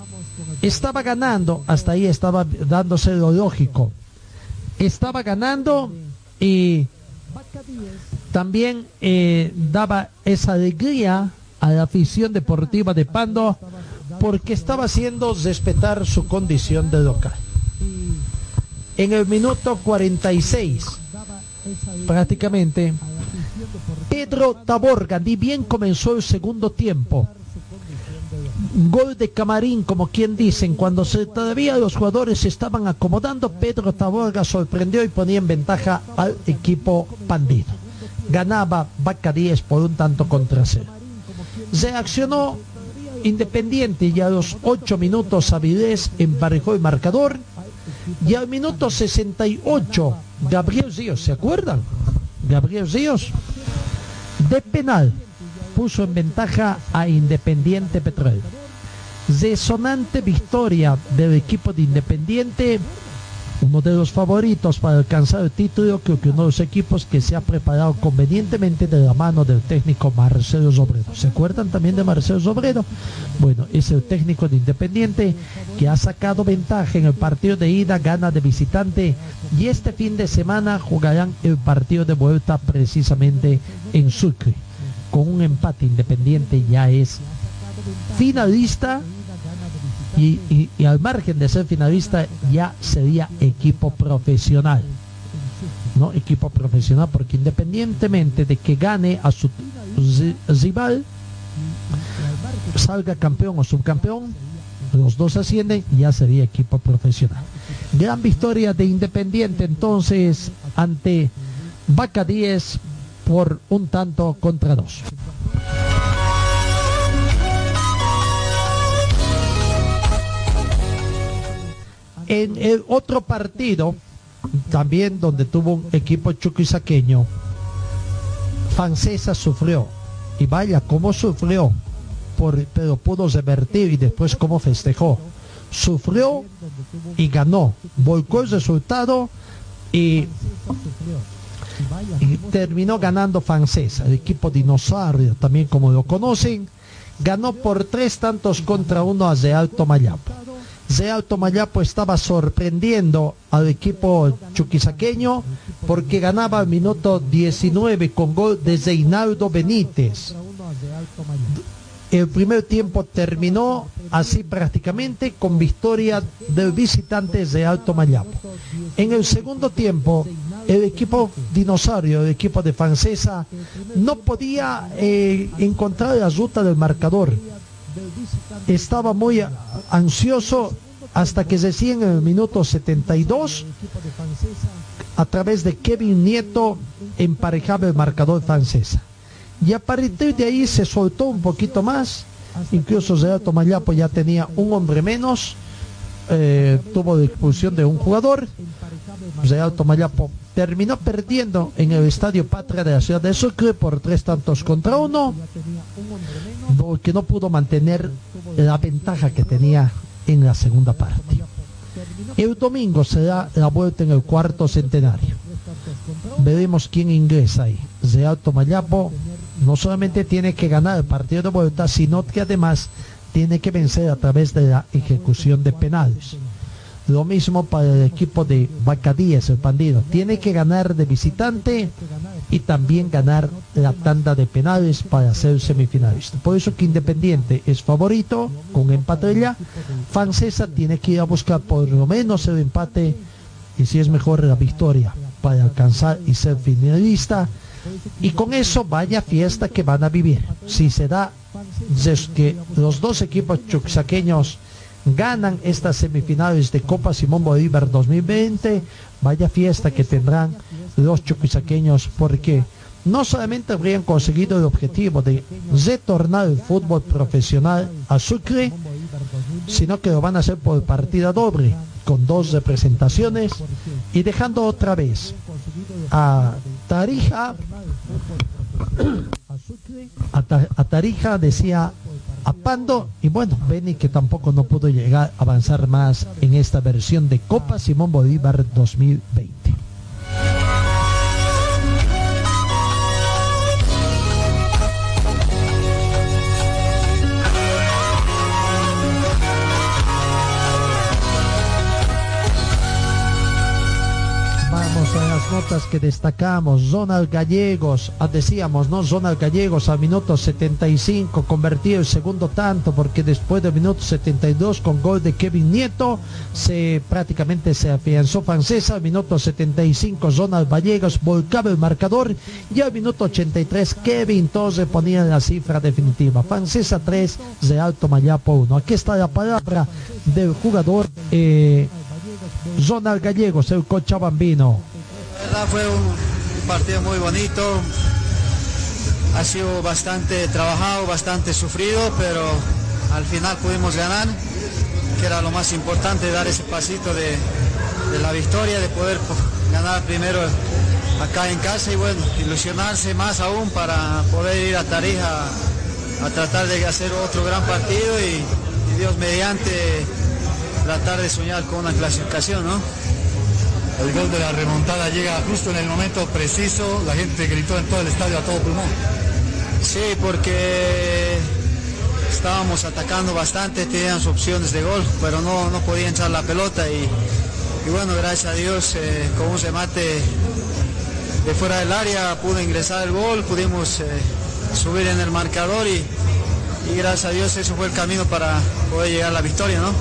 estaba ganando, hasta ahí estaba dándose lo lógico. Estaba ganando y también eh, daba esa alegría a la afición deportiva de Pando porque estaba haciendo respetar su condición de local. En el minuto 46, prácticamente, Pedro Taborga, ni bien comenzó el segundo tiempo. Gol de Camarín, como quien dicen, cuando todavía los jugadores se estaban acomodando, Pedro Taborga sorprendió y ponía en ventaja al equipo pandido. Ganaba 10 por un tanto contra cero. Reaccionó Independiente y a los 8 minutos Avidez emparejó el marcador y al minuto 68 Gabriel Ríos, ¿se acuerdan? Gabriel Ríos de penal puso en ventaja a Independiente Petrol. Resonante victoria del equipo de Independiente uno de los favoritos para alcanzar el título, creo que uno de los equipos que se ha preparado convenientemente de la mano del técnico Marcelo Sobredo. ¿Se acuerdan también de Marcelo Sobredo? Bueno, es el técnico de Independiente que ha sacado ventaja en el partido de ida, gana de visitante y este fin de semana jugarán el partido de vuelta precisamente en Sucre. Con un empate Independiente ya es finalista y, al margen de ser finalista ya sería equipo profesional. ¿no? Equipo profesional, porque independientemente de que gane a su rival, salga campeón o subcampeón, los dos ascienden y ya sería equipo profesional. Gran victoria de Independiente entonces ante Vaca 10 por un tanto contra dos. En el otro partido, también donde tuvo un equipo chuquisaqueño, Francesa sufrió. Y vaya, cómo sufrió, pero pudo revertir y después cómo festejó. Sufrió y ganó. Volcó el resultado y terminó ganando Francesa, el equipo dinosaurio, también como lo conocen, ganó por tres tantos contra uno a de Alto Mayapo. Real Tomayapo estaba sorprendiendo al equipo chuquisaqueño porque ganaba al minuto 19 con gol de Zeinaldo Benítez. El primer tiempo terminó así prácticamente con victoria del visitante de Alto Mayapo. En el segundo tiempo, el equipo dinosaurio, el equipo de Francesa, no podía eh, encontrar la ruta del marcador estaba muy ansioso hasta que recién en el minuto 72 a través de Kevin Nieto emparejaba el marcador francesa. Y a partir de ahí se soltó un poquito más, incluso Real Tomayapo ya tenía un hombre menos, eh, tuvo la expulsión de un jugador, Real Tomayapo terminó perdiendo en el Estadio Patria de la ciudad de Sucre por tres tantos contra uno, porque no pudo mantener la ventaja que tenía en la segunda parte. El domingo se da la vuelta en el cuarto centenario. Veremos quién ingresa ahí. Real Tomayapo no solamente tiene que ganar el partido de vuelta, sino que además tiene que vencer a través de la ejecución de penales. Lo mismo para el equipo de Bacadíes, el Pandido. Tiene que ganar de visitante y también ganar la tanda de penales para ser semifinalista. Por eso que Independiente es favorito con empate ya. Francesa tiene que ir a buscar por lo menos el empate y si es mejor la victoria para alcanzar y ser finalista. Y con eso vaya fiesta que van a vivir. Si se da que los dos equipos chuxaqueños ganan estas semifinales de Copa Simón Bolívar 2020, vaya fiesta que tendrán los chuquisaqueños porque no solamente habrían conseguido el objetivo de retornar el fútbol profesional a Sucre, sino que lo van a hacer por partida doble, con dos representaciones y dejando otra vez a Tarija a, Ta- a Tarija decía a Pando y bueno, Beni que tampoco no pudo llegar a avanzar más en esta versión de Copa Simón Bolívar 2020. Vamos a las notas que destacamos. Zonal Gallegos, ah, decíamos, ¿no? Zonal Gallegos a minuto 75 convertido el segundo tanto porque después del minuto 72 con gol de Kevin Nieto se prácticamente se afianzó Francesa. Al minuto 75 Zonal Gallegos volcaba el marcador y al minuto 83 Kevin Torres ponía la cifra definitiva. Francesa 3, de Alto Mayapo 1. Aquí está la palabra del jugador. Eh, Gallegos, el Cochabambino. La verdad fue un partido muy bonito. Ha sido bastante trabajado, bastante sufrido, pero al final pudimos ganar, que era lo más importante, dar ese pasito de, la victoria, de poder po- ganar primero acá en casa y bueno, ilusionarse más aún para poder ir a Tarija a tratar de hacer otro gran partido y, y Dios mediante tratar de soñar con una clasificación, ¿no? El gol de la remontada llega justo en el momento preciso, la gente gritó en todo el estadio a todo pulmón. Sí, porque estábamos atacando bastante, tenían sus opciones de gol, pero no, no podían echar la pelota y, y bueno, gracias a Dios eh, con un remate de fuera del área pudo ingresar el gol, pudimos eh, subir en el marcador y, y gracias a Dios eso fue el camino para poder llegar a la victoria, ¿no?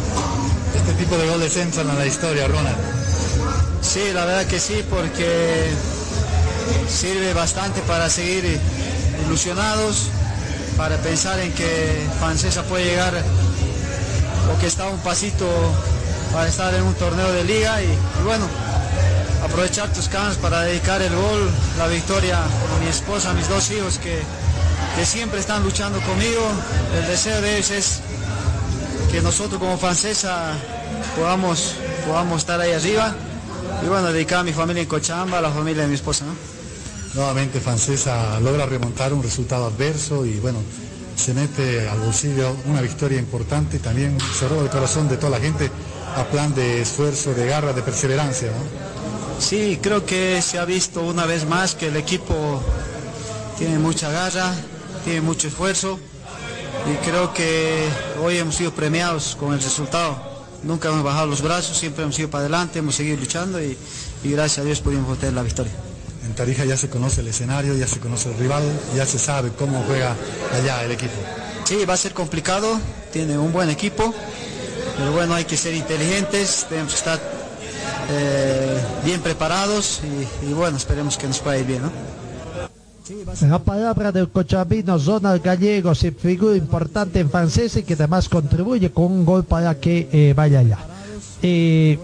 Este tipo de goles entran a la historia, Ronald. Sí, la verdad que sí, porque sirve bastante para seguir ilusionados, para pensar en que Francesa puede llegar o que está un pasito para estar en un torneo de liga y, y bueno, aprovechar tus canas para dedicar el gol, la victoria a mi esposa, a mis dos hijos que, que siempre están luchando conmigo. El deseo de ellos es que nosotros como francesa podamos, podamos estar ahí arriba y bueno, dedicar a mi familia en Cochabamba, a la familia de mi esposa. ¿no? Nuevamente Francesa logra remontar un resultado adverso y bueno, se mete al bolsillo una victoria importante y también se roba el corazón de toda la gente a plan de esfuerzo, de garra, de perseverancia. ¿no? Sí, creo que se ha visto una vez más que el equipo tiene mucha garra, tiene mucho esfuerzo y creo que hoy hemos sido premiados con el resultado. Nunca hemos bajado los brazos, siempre hemos ido para adelante, hemos seguido luchando y, y gracias a Dios pudimos obtener la victoria. En Tarija ya se conoce el escenario, ya se conoce el rival, ya se sabe cómo juega allá el equipo. Sí, va a ser complicado, tiene un buen equipo, pero bueno, hay que ser inteligentes, tenemos que estar eh, bien preparados y, y bueno, esperemos que nos pueda ir bien, ¿no? La palabra del cochabino Zonal Gallegos, y figura importante en francés y que además contribuye con un gol para que eh, vaya allá. Eh,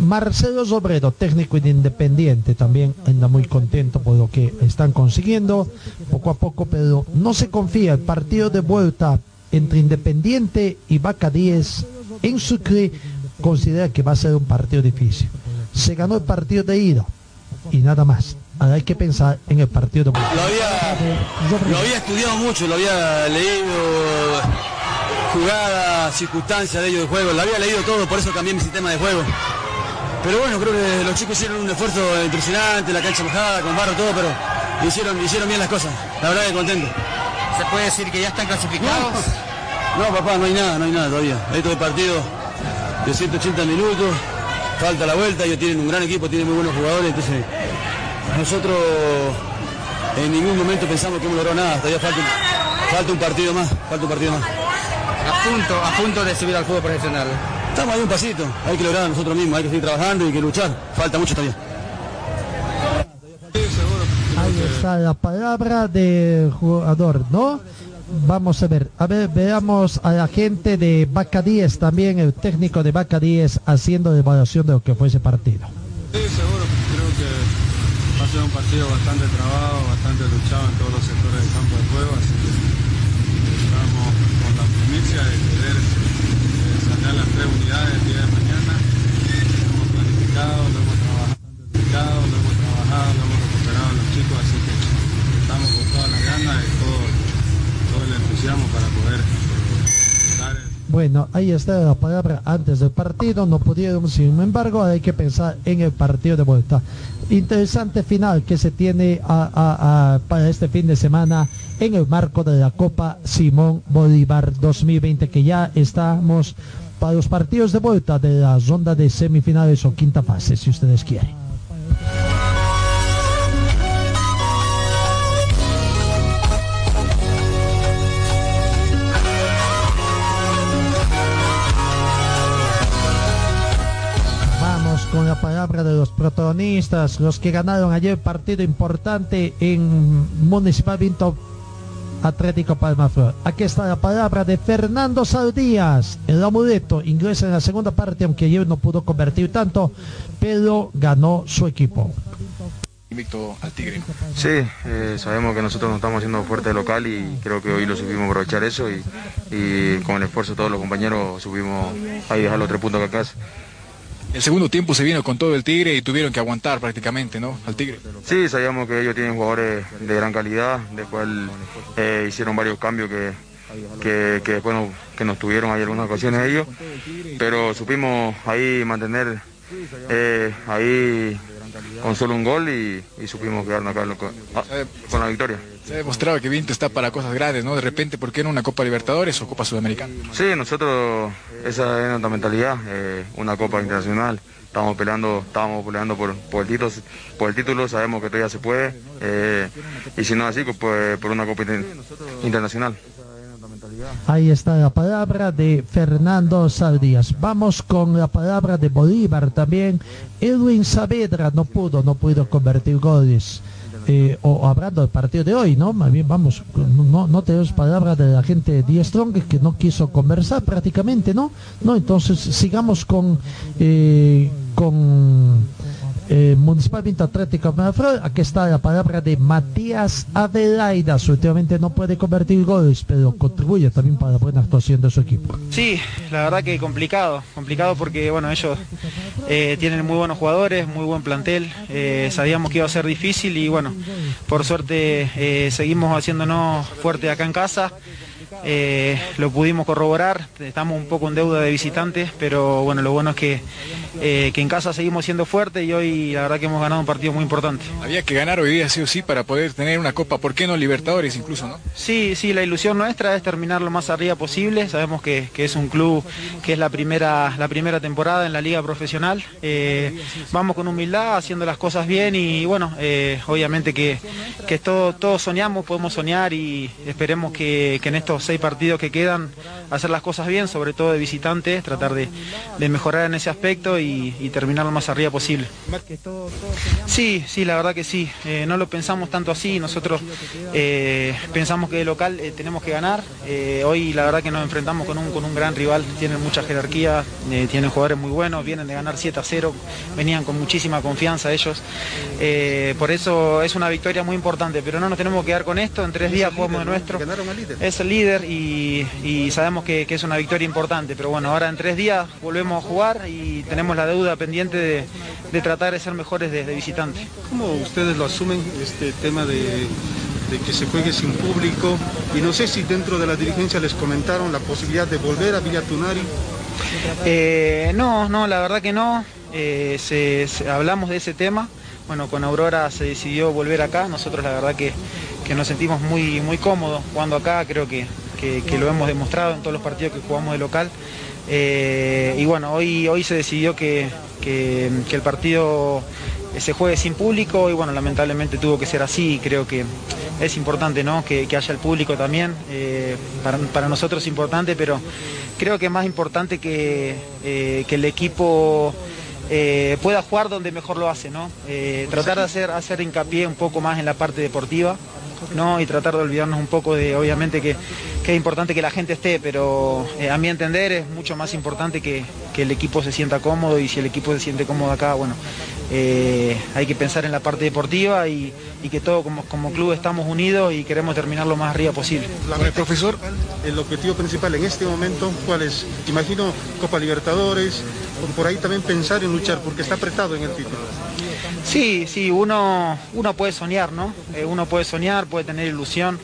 Marcelo Sobredo, técnico de Independiente, también anda muy contento por lo que están consiguiendo poco a poco, pero no se confía. El partido de vuelta entre Independiente y Vaca 10 en Sucre considera que va a ser un partido difícil. Se ganó el partido de ida y nada más. Hay que pensar en el partido de. Lo había, lo había estudiado mucho, lo había leído jugadas, circunstancias de ellos de juego, lo había leído todo, por eso cambié mi sistema de juego. Pero bueno, creo que los chicos hicieron un esfuerzo impresionante, la cancha mojada, con barro, todo, pero hicieron, hicieron bien las cosas. La verdad que contento. ¿Se puede decir que ya están clasificados? No, papá, no hay nada, no hay nada todavía. Esto de partido de 180 minutos, falta la vuelta, ellos tienen un gran equipo, tienen muy buenos jugadores, entonces nosotros en ningún momento pensamos que hemos logrado nada, todavía falta, un- falta un partido más, falta un partido más. A punto, a punto de subir al fútbol profesional. Estamos ahí un pasito, hay que lograr nosotros mismos, hay que seguir trabajando y hay que luchar, falta mucho todavía. Ahí está la palabra del jugador, ¿no? Vamos a ver, a ver, veamos a la gente de Vaca 10 también, el técnico de Vaca 10 haciendo la evaluación de lo que fue ese partido un partido bastante trabado, bastante luchado en todos los sectores del campo de juego, así que eh, estamos con la primicia de querer eh, sacar las tres unidades el día de mañana. Hemos planificado, lo hemos trabajado, lo hemos trabajado, lo hemos recuperado a los chicos, así que estamos con toda la gana y todo, todo el entusiasmo para poder eh, dar bueno, ahí está la palabra antes del partido, no pudieron, sin embargo, hay que pensar en el partido de vuelta. Interesante final que se tiene a- para este fin de semana en el marco de la Copa Simón Bolívar 2020, que ya estamos para los partidos de vuelta de la ronda de semifinales o quinta fase, si ustedes quieren. Palabra de los protagonistas, los que ganaron ayer partido importante en Municipal Vinto Atlético Palmaflor. Aquí está la palabra de Fernando Saldías. El amuleto ingresa en la segunda parte, aunque ayer no pudo convertir tanto, pero ganó su equipo. invicto al Tigre. Sí, eh, sabemos que nosotros nos estamos haciendo fuerte local y creo que hoy lo supimos aprovechar eso y, y con el esfuerzo de todos los compañeros supimos ahí dejar los tres puntos acá. El segundo tiempo se vino con todo el Tigre y tuvieron que aguantar prácticamente, ¿no? Al Tigre. Sí, sabíamos que ellos tienen jugadores de gran calidad, después eh, hicieron varios cambios que, que, que nos, que nos tuvieron ahí algunas ocasiones ellos, pero supimos ahí mantener eh, ahí con solo un gol y, y supimos quedarnos acá con, ah, con la victoria. Se ha demostrado que Vinto está para cosas grandes, ¿no? De repente, ¿por qué no una Copa Libertadores o Copa Sudamericana? Sí, nosotros, esa es nuestra mentalidad, eh, una Copa Internacional. Estamos peleando, estábamos peleando por, por, el título, por el título, sabemos que todavía se puede, eh, y si no así, pues por una Copa inter- Internacional. Ahí está la palabra de Fernando Saldías. Vamos con la palabra de Bolívar también. Edwin Saavedra no pudo, no pudo convertir goles. Eh, o, hablando del partido de hoy, ¿no? Más bien vamos, no, tenemos palabra de la gente de Strong que no quiso conversar prácticamente, ¿no? No, entonces sigamos con eh, con eh, Municipal Vinto Atlético Miraflores. Aquí está la palabra de Matías Adelaida. Últimamente no puede convertir goles, pero contribuye también para la buena actuación de su equipo. Sí, la verdad que complicado, complicado porque bueno, ellos eh, tienen muy buenos jugadores, muy buen plantel, eh, sabíamos que iba a ser difícil y bueno, por suerte eh, seguimos haciéndonos fuerte acá en casa. Eh, lo pudimos corroborar, estamos un poco en deuda de visitantes, pero bueno, lo bueno es que, eh, que en casa seguimos siendo fuertes y hoy la verdad que hemos ganado un partido muy importante. Había que ganar hoy día sí o sí para poder tener una Copa, ¿por qué no Libertadores incluso, no? Sí, sí, la ilusión nuestra es terminar lo más arriba posible. Sabemos que, que es un club que es la primera, la primera temporada en la liga profesional. Eh, vamos con humildad, haciendo las cosas bien y bueno, obviamente que, que todo, todos soñamos, podemos soñar y esperemos que, que en estos seis partidos que quedan hacer las cosas bien, sobre todo de visitantes, tratar de, de mejorar en ese aspecto y, y terminar lo más arriba posible. Sí, sí, la verdad que sí. Eh, no lo pensamos tanto así. Nosotros eh, pensamos que de local eh, tenemos que ganar. Hoy la verdad que nos enfrentamos con un, con un gran rival. Tienen mucha jerarquía, tienen jugadores muy buenos, vienen de ganar 7 a 0, venían con muchísima confianza ellos. Por eso es una victoria muy importante, pero no nos tenemos que quedar con esto. En tres días jugamos de nuestro. Es el líder y, y sabemos que, que es una victoria importante. Pero bueno, ahora en tres días volvemos a jugar y tenemos la deuda pendiente de, de tratar de ser mejores desde visitante. ¿Cómo ustedes lo asumen, este tema de, de que se juegue sin público? Y no sé si dentro de la dirigencia les comentaron la posibilidad de volver a Villa Tunari. Eh, no, no, la verdad que no. Eh, se- se- hablamos de ese tema. Bueno, con Aurora se decidió volver acá. Nosotros la verdad que, que nos sentimos muy, muy cómodos jugando acá. Creo que, que- que lo hemos demostrado en todos los partidos que jugamos de local. Eh, y bueno, hoy, hoy se decidió que, que- que el partido se juegue sin público y bueno, lamentablemente tuvo que ser así creo que es importante ¿no? que, que haya el público también. Eh, para, para nosotros es importante, pero creo que es más importante que, eh, que el equipo pueda jugar donde mejor lo hace, ¿no? Tratar de hacer, hacer hincapié un poco más en la parte deportiva. ¿No? y tratar de olvidarnos un poco de, obviamente que, que es importante que la gente esté, pero eh, a mi entender es mucho más importante que, que el equipo se sienta cómodo y si el equipo se siente cómodo acá, bueno, eh, hay que pensar en la parte deportiva y, y que todos como, como club estamos unidos y queremos terminar lo más arriba posible. profesor, el objetivo principal en este momento, ¿cuál es? Imagino Copa Libertadores, por ahí también pensar en luchar, porque está apretado en el título. Sí, sí, uno, uno puede soñar, ¿no? Eh, uno puede soñar, puede tener ilusión.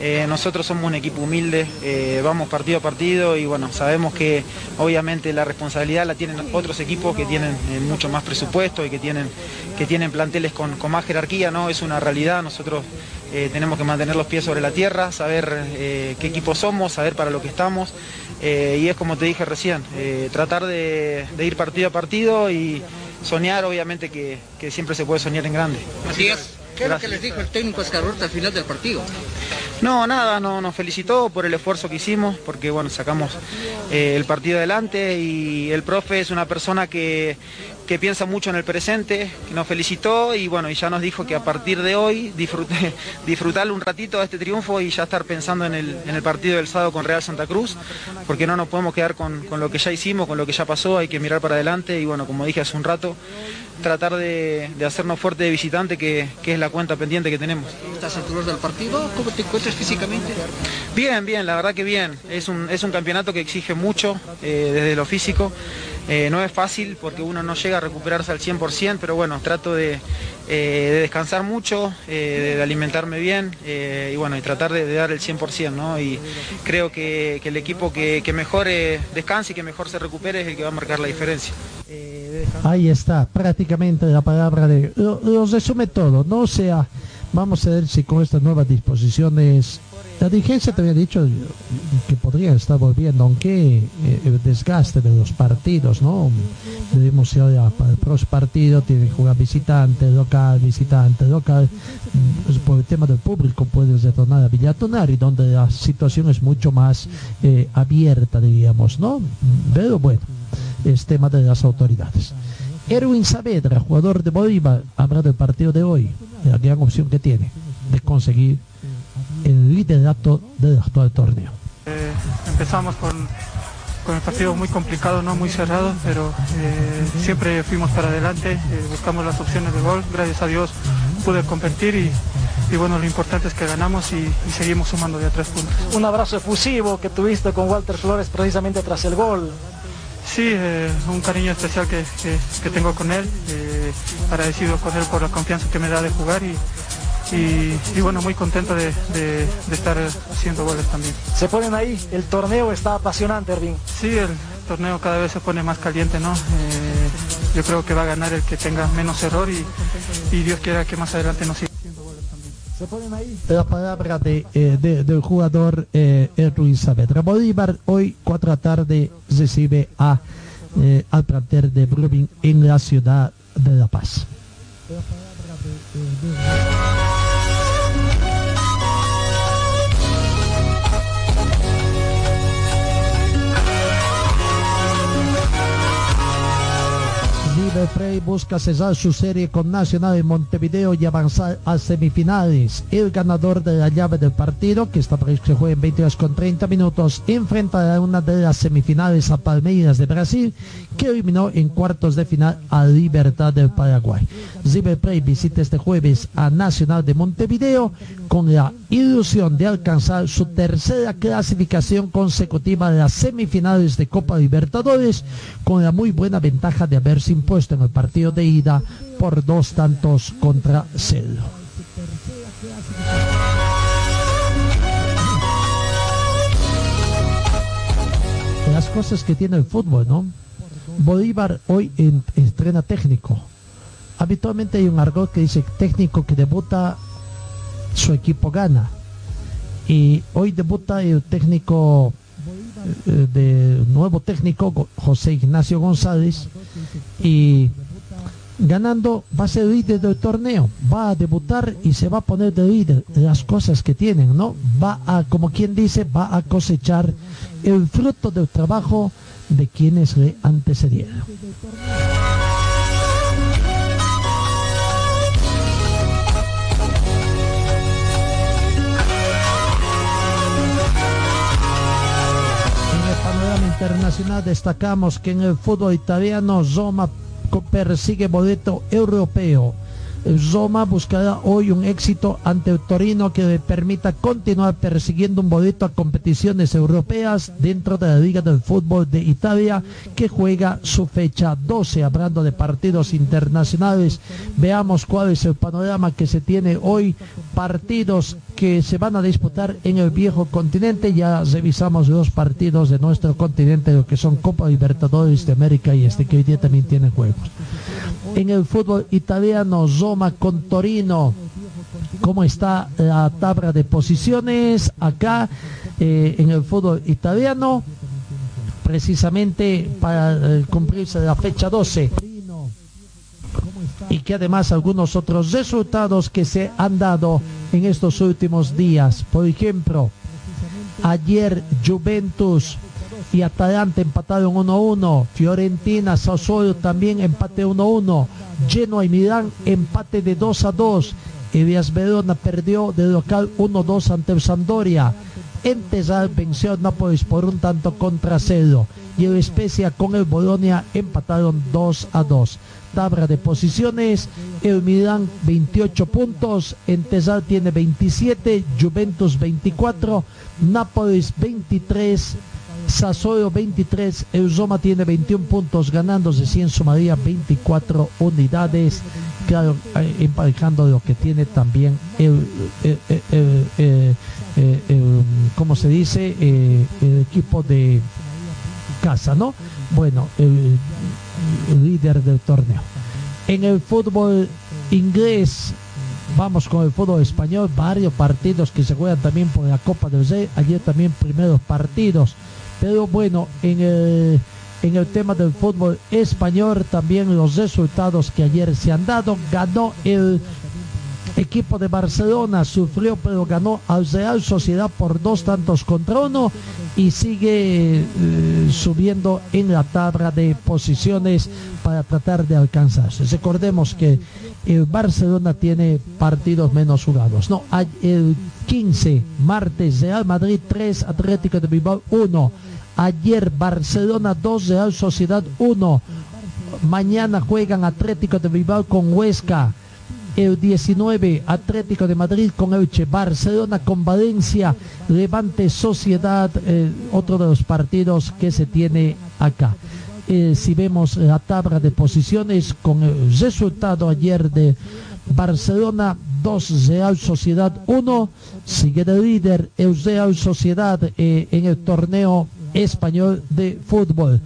Eh, nosotros somos un equipo humilde, eh, vamos partido a partido y bueno, sabemos que obviamente la responsabilidad la tienen otros equipos que tienen eh, mucho más presupuesto y que tienen, que tienen planteles con, con más jerarquía, ¿no? Es una realidad, nosotros tenemos que mantener los pies sobre la tierra, saber qué equipo somos, saber para lo que estamos y es como te dije recién, tratar de, de ir partido a partido y soñar obviamente que, que siempre se puede soñar en grande. Matías, ¿qué es lo que les dijo el técnico Escarrota al final del partido? No, nada, no, nos felicitó por el esfuerzo que hicimos, porque bueno, sacamos eh, el partido adelante y el profe es una persona que, que piensa mucho en el presente, que nos felicitó y bueno, y ya nos dijo que a partir de hoy disfrute, disfrutar un ratito de este triunfo y ya estar pensando en el, en el partido del sábado con Real Santa Cruz, porque no nos podemos quedar con, con lo que ya hicimos, con lo que ya pasó, hay que mirar para adelante y bueno, como dije hace un rato, tratar de, de hacernos fuerte de visitante, que, que es la cuenta pendiente que tenemos. ¿Estás alturas del partido? ¿Cómo te encuentras físicamente? Bien, bien, la verdad que bien. Es un, es un campeonato que exige mucho eh, desde lo físico. Eh, no es fácil porque uno no llega a recuperarse al 100%, pero bueno, trato de, eh, de descansar mucho, eh, de, alimentarme bien y bueno, y tratar de, dar el 100%, ¿no? Y creo que, el equipo que, mejor descanse y que mejor se recupere es el que va a marcar la diferencia. Ahí está, prácticamente la palabra de... Lo resume todo, ¿no? O sea, vamos a ver si con estas nuevas disposiciones... La dirigencia te había dicho que podrían estar volviendo, aunque eh, el desgaste de los partidos, ¿no? Debemos ir para el próximo partido, tienen que jugar visitante, local, visitante, local. Pues por el tema del público puedes retornar a Villatonari, donde la situación es mucho más eh, abierta, diríamos, ¿no? Pero bueno, es tema de las autoridades. Erwin Saavedra, jugador de Bolívar, habla del partido de hoy, la gran opción que tiene de conseguir el liderato del actual torneo. Eh, empezamos con, con el partido muy complicado, no muy cerrado, pero eh, siempre fuimos para adelante, eh, buscamos las opciones de gol, gracias a Dios pude convertir y, y bueno, lo importante es que ganamos y, y seguimos sumando de a tres puntos. Un abrazo efusivo que tuviste con Walter Flores precisamente tras el gol. Sí, eh, un cariño especial que, que- que tengo con él, eh, agradecido con él por la confianza que me da de jugar y, y- y bueno, muy contento de, de- de estar haciendo goles también. Se ponen ahí, el torneo está apasionante, Ervin. Sí, el torneo cada vez se pone más caliente, ¿no? Eh, yo creo que va a ganar el que tenga menos error y, y Dios quiera que más adelante nos siga. Se ponen ahí. La palabra de, eh, de- del jugador eh, Erwin Saavedra. Bolívar hoy 4 de la tarde recibe a, eh, al plantel de Brumming en la ciudad de La Paz. River Plate busca cesar su serie con Nacional en Montevideo y avanzar a semifinales. El ganador de la llave del partido, que está previsto que juegue en 22 con 30 minutos, enfrentará una de las semifinales a Palmeiras de Brasil, que eliminó en cuartos de final a Libertad del Paraguay. River Plate visita este jueves a Nacional de Montevideo con la ilusión de alcanzar su tercera clasificación consecutiva de las semifinales de Copa Libertadores con la muy buena ventaja de haberse impuesto en el partido de ida por dos tantos contra cero. Las cosas que tiene el fútbol, ¿no? Bolívar hoy en- estrena técnico. Habitualmente hay un argot que dice técnico que debuta, su equipo gana. Y hoy debuta el técnico de nuevo técnico José Ignacio González y ganando va a ser líder del torneo va a debutar y se va a poner de líder las cosas que tienen no va a como quien dice va a cosechar el fruto del trabajo de quienes le antecedieron internacional destacamos que en el fútbol italiano Roma persigue boleto europeo. Roma buscará hoy un éxito ante Torino que le permita continuar persiguiendo un boleto a competiciones europeas dentro de la Liga del Fútbol de Italia que juega su fecha 12. Hablando de partidos internacionales, veamos cuál es el panorama que se tiene hoy. Partidos que se van a disputar en el viejo continente. Ya revisamos los partidos de nuestro continente, lo que son Copa Libertadores de América y este que hoy día también tiene juegos. En el fútbol italiano, Roma con Torino. ¿Cómo está la tabla de posiciones acá eh, en el fútbol italiano? Precisamente para eh, cumplirse la fecha 12 y que además algunos otros resultados que se han dado en estos últimos días. Por ejemplo, ayer Juventus y Atalanta empataron 1-1. Fiorentina, Sassuolo también empate 1-1. Genoa y Milán empate de 2-2. Elias Verona perdió de local 1-2 ante el Sampdoria. Entesal venció a Nápoles por un tanto contra cero. Y el Especia con el Bolonia empataron 2 2 tabla de posiciones. El Milán 28 puntos, Entesal tiene 27, Juventus 24, Nápoles 23, Sassuolo 23, el Roma tiene 21 puntos ganándose 100 sumaría 24 unidades. Claro, eh, emparejando lo que tiene también el, el, ¿cómo se dice? el equipo de casa, ¿no? Bueno, el líder del torneo. En el fútbol inglés, vamos con el fútbol español, varios partidos que se juegan también por la Copa del Rey, ayer también primeros partidos, pero bueno, en el, en el tema del fútbol español también los resultados que ayer se han dado, ganó el equipo de Barcelona sufrió pero ganó al Real Sociedad por dos tantos contra uno y sigue eh, subiendo en la tabla de posiciones para tratar de alcanzarse. Recordemos que el Barcelona tiene partidos menos jugados. No, el 15, martes, Real Madrid 3, Atlético de Bilbao 1. Ayer Barcelona 2, Real Sociedad 1. Mañana juegan Atlético de Bilbao con Huesca el 19 Atlético de Madrid con Elche, Barcelona con Valencia, Levante Sociedad, eh, otro de los partidos que se tiene acá. Eh, si vemos la tabla de posiciones con el resultado ayer de Barcelona 2, Real Sociedad 1, sigue de líder el Real Sociedad eh, en el torneo español de fútbol.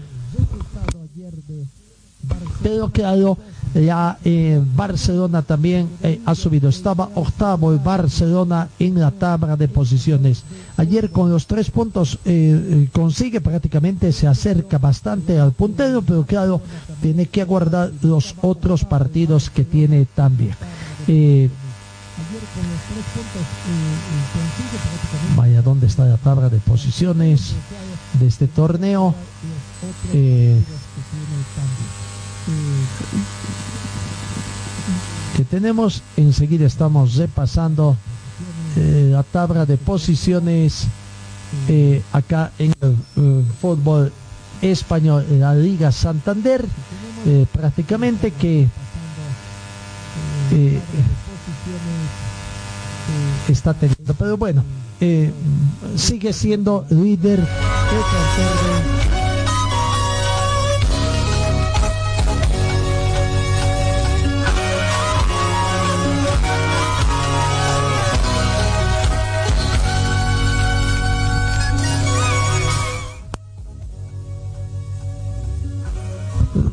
Ya eh, Barcelona también eh, ha subido. Estaba octavo el Barcelona en la tabla de posiciones. Ayer con los tres puntos eh, consigue prácticamente, se acerca bastante al puntero, pero claro, tiene que aguardar los otros partidos que tiene también. Vaya, ¿dónde está la tabla de posiciones de este torneo? Que tenemos. Enseguida estamos repasando eh, la tabla de posiciones eh, acá en el eh, fútbol español, la Liga Santander, prácticamente que está teniendo. Pero bueno, sigue siendo líder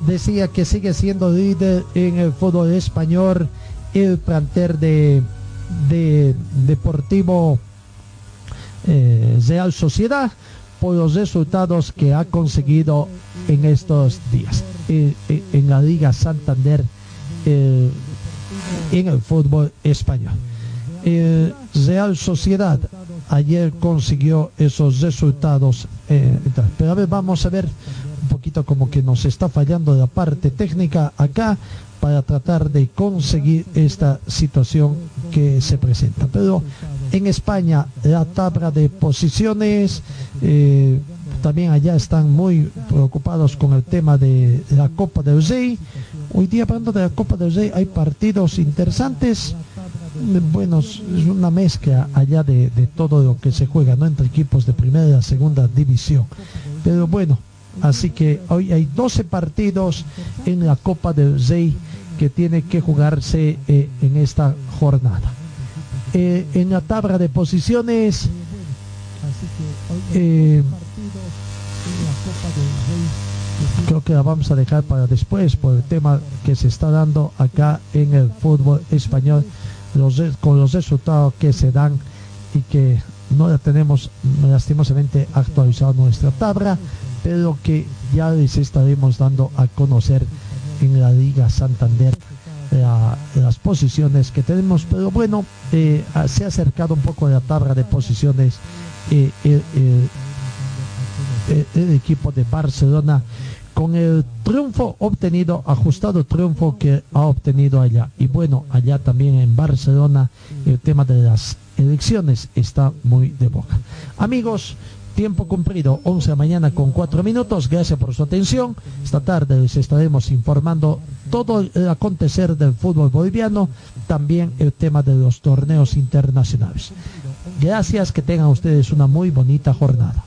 decía que sigue siendo líder en el fútbol español el planter de, de Deportivo eh, Real Sociedad por los resultados que ha conseguido en estos días eh, eh, en la Liga Santander en el fútbol español. Real Sociedad ayer consiguió esos resultados. pero a ver, vamos a ver un poquito como que nos está fallando la parte técnica acá para tratar de conseguir esta situación que se presenta. Pero en España la tabla de posiciones, eh, también allá están muy preocupados con el tema de la Copa del Rey. Hoy día hablando de la Copa del Rey hay partidos interesantes. Bueno, es una mezcla allá de, de todo lo que se juega, ¿no? Entre equipos de primera y segunda división. Pero bueno, así que hoy hay 12 partidos en la Copa del Rey que tiene que jugarse eh, en esta jornada. Eh, en la tabla de posiciones, eh, creo que la vamos a dejar para después por el tema que se está dando acá en el fútbol español, con los resultados que se dan y que no la tenemos lastimosamente actualizado nuestra tabla, pero que ya les estaremos dando a conocer en la Liga Santander las posiciones que tenemos, pero bueno, eh, se ha acercado un poco la tabla de posiciones eh, el, equipo de Barcelona con el triunfo obtenido, ajustado triunfo que ha obtenido allá. Y bueno, allá también en Barcelona el tema de las elecciones está muy de boca. Amigos, Tiempo cumplido, 11 de mañana con 4 minutos. Gracias por su atención. Esta tarde les estaremos informando todo el acontecer del fútbol boliviano, también el tema de los torneos internacionales. Gracias, que tengan ustedes una muy bonita jornada.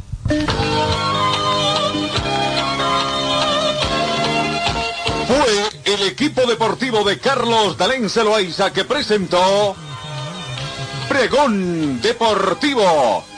Fue el equipo deportivo de Carlos Dalén Celoaiza que presentó Pregón Deportivo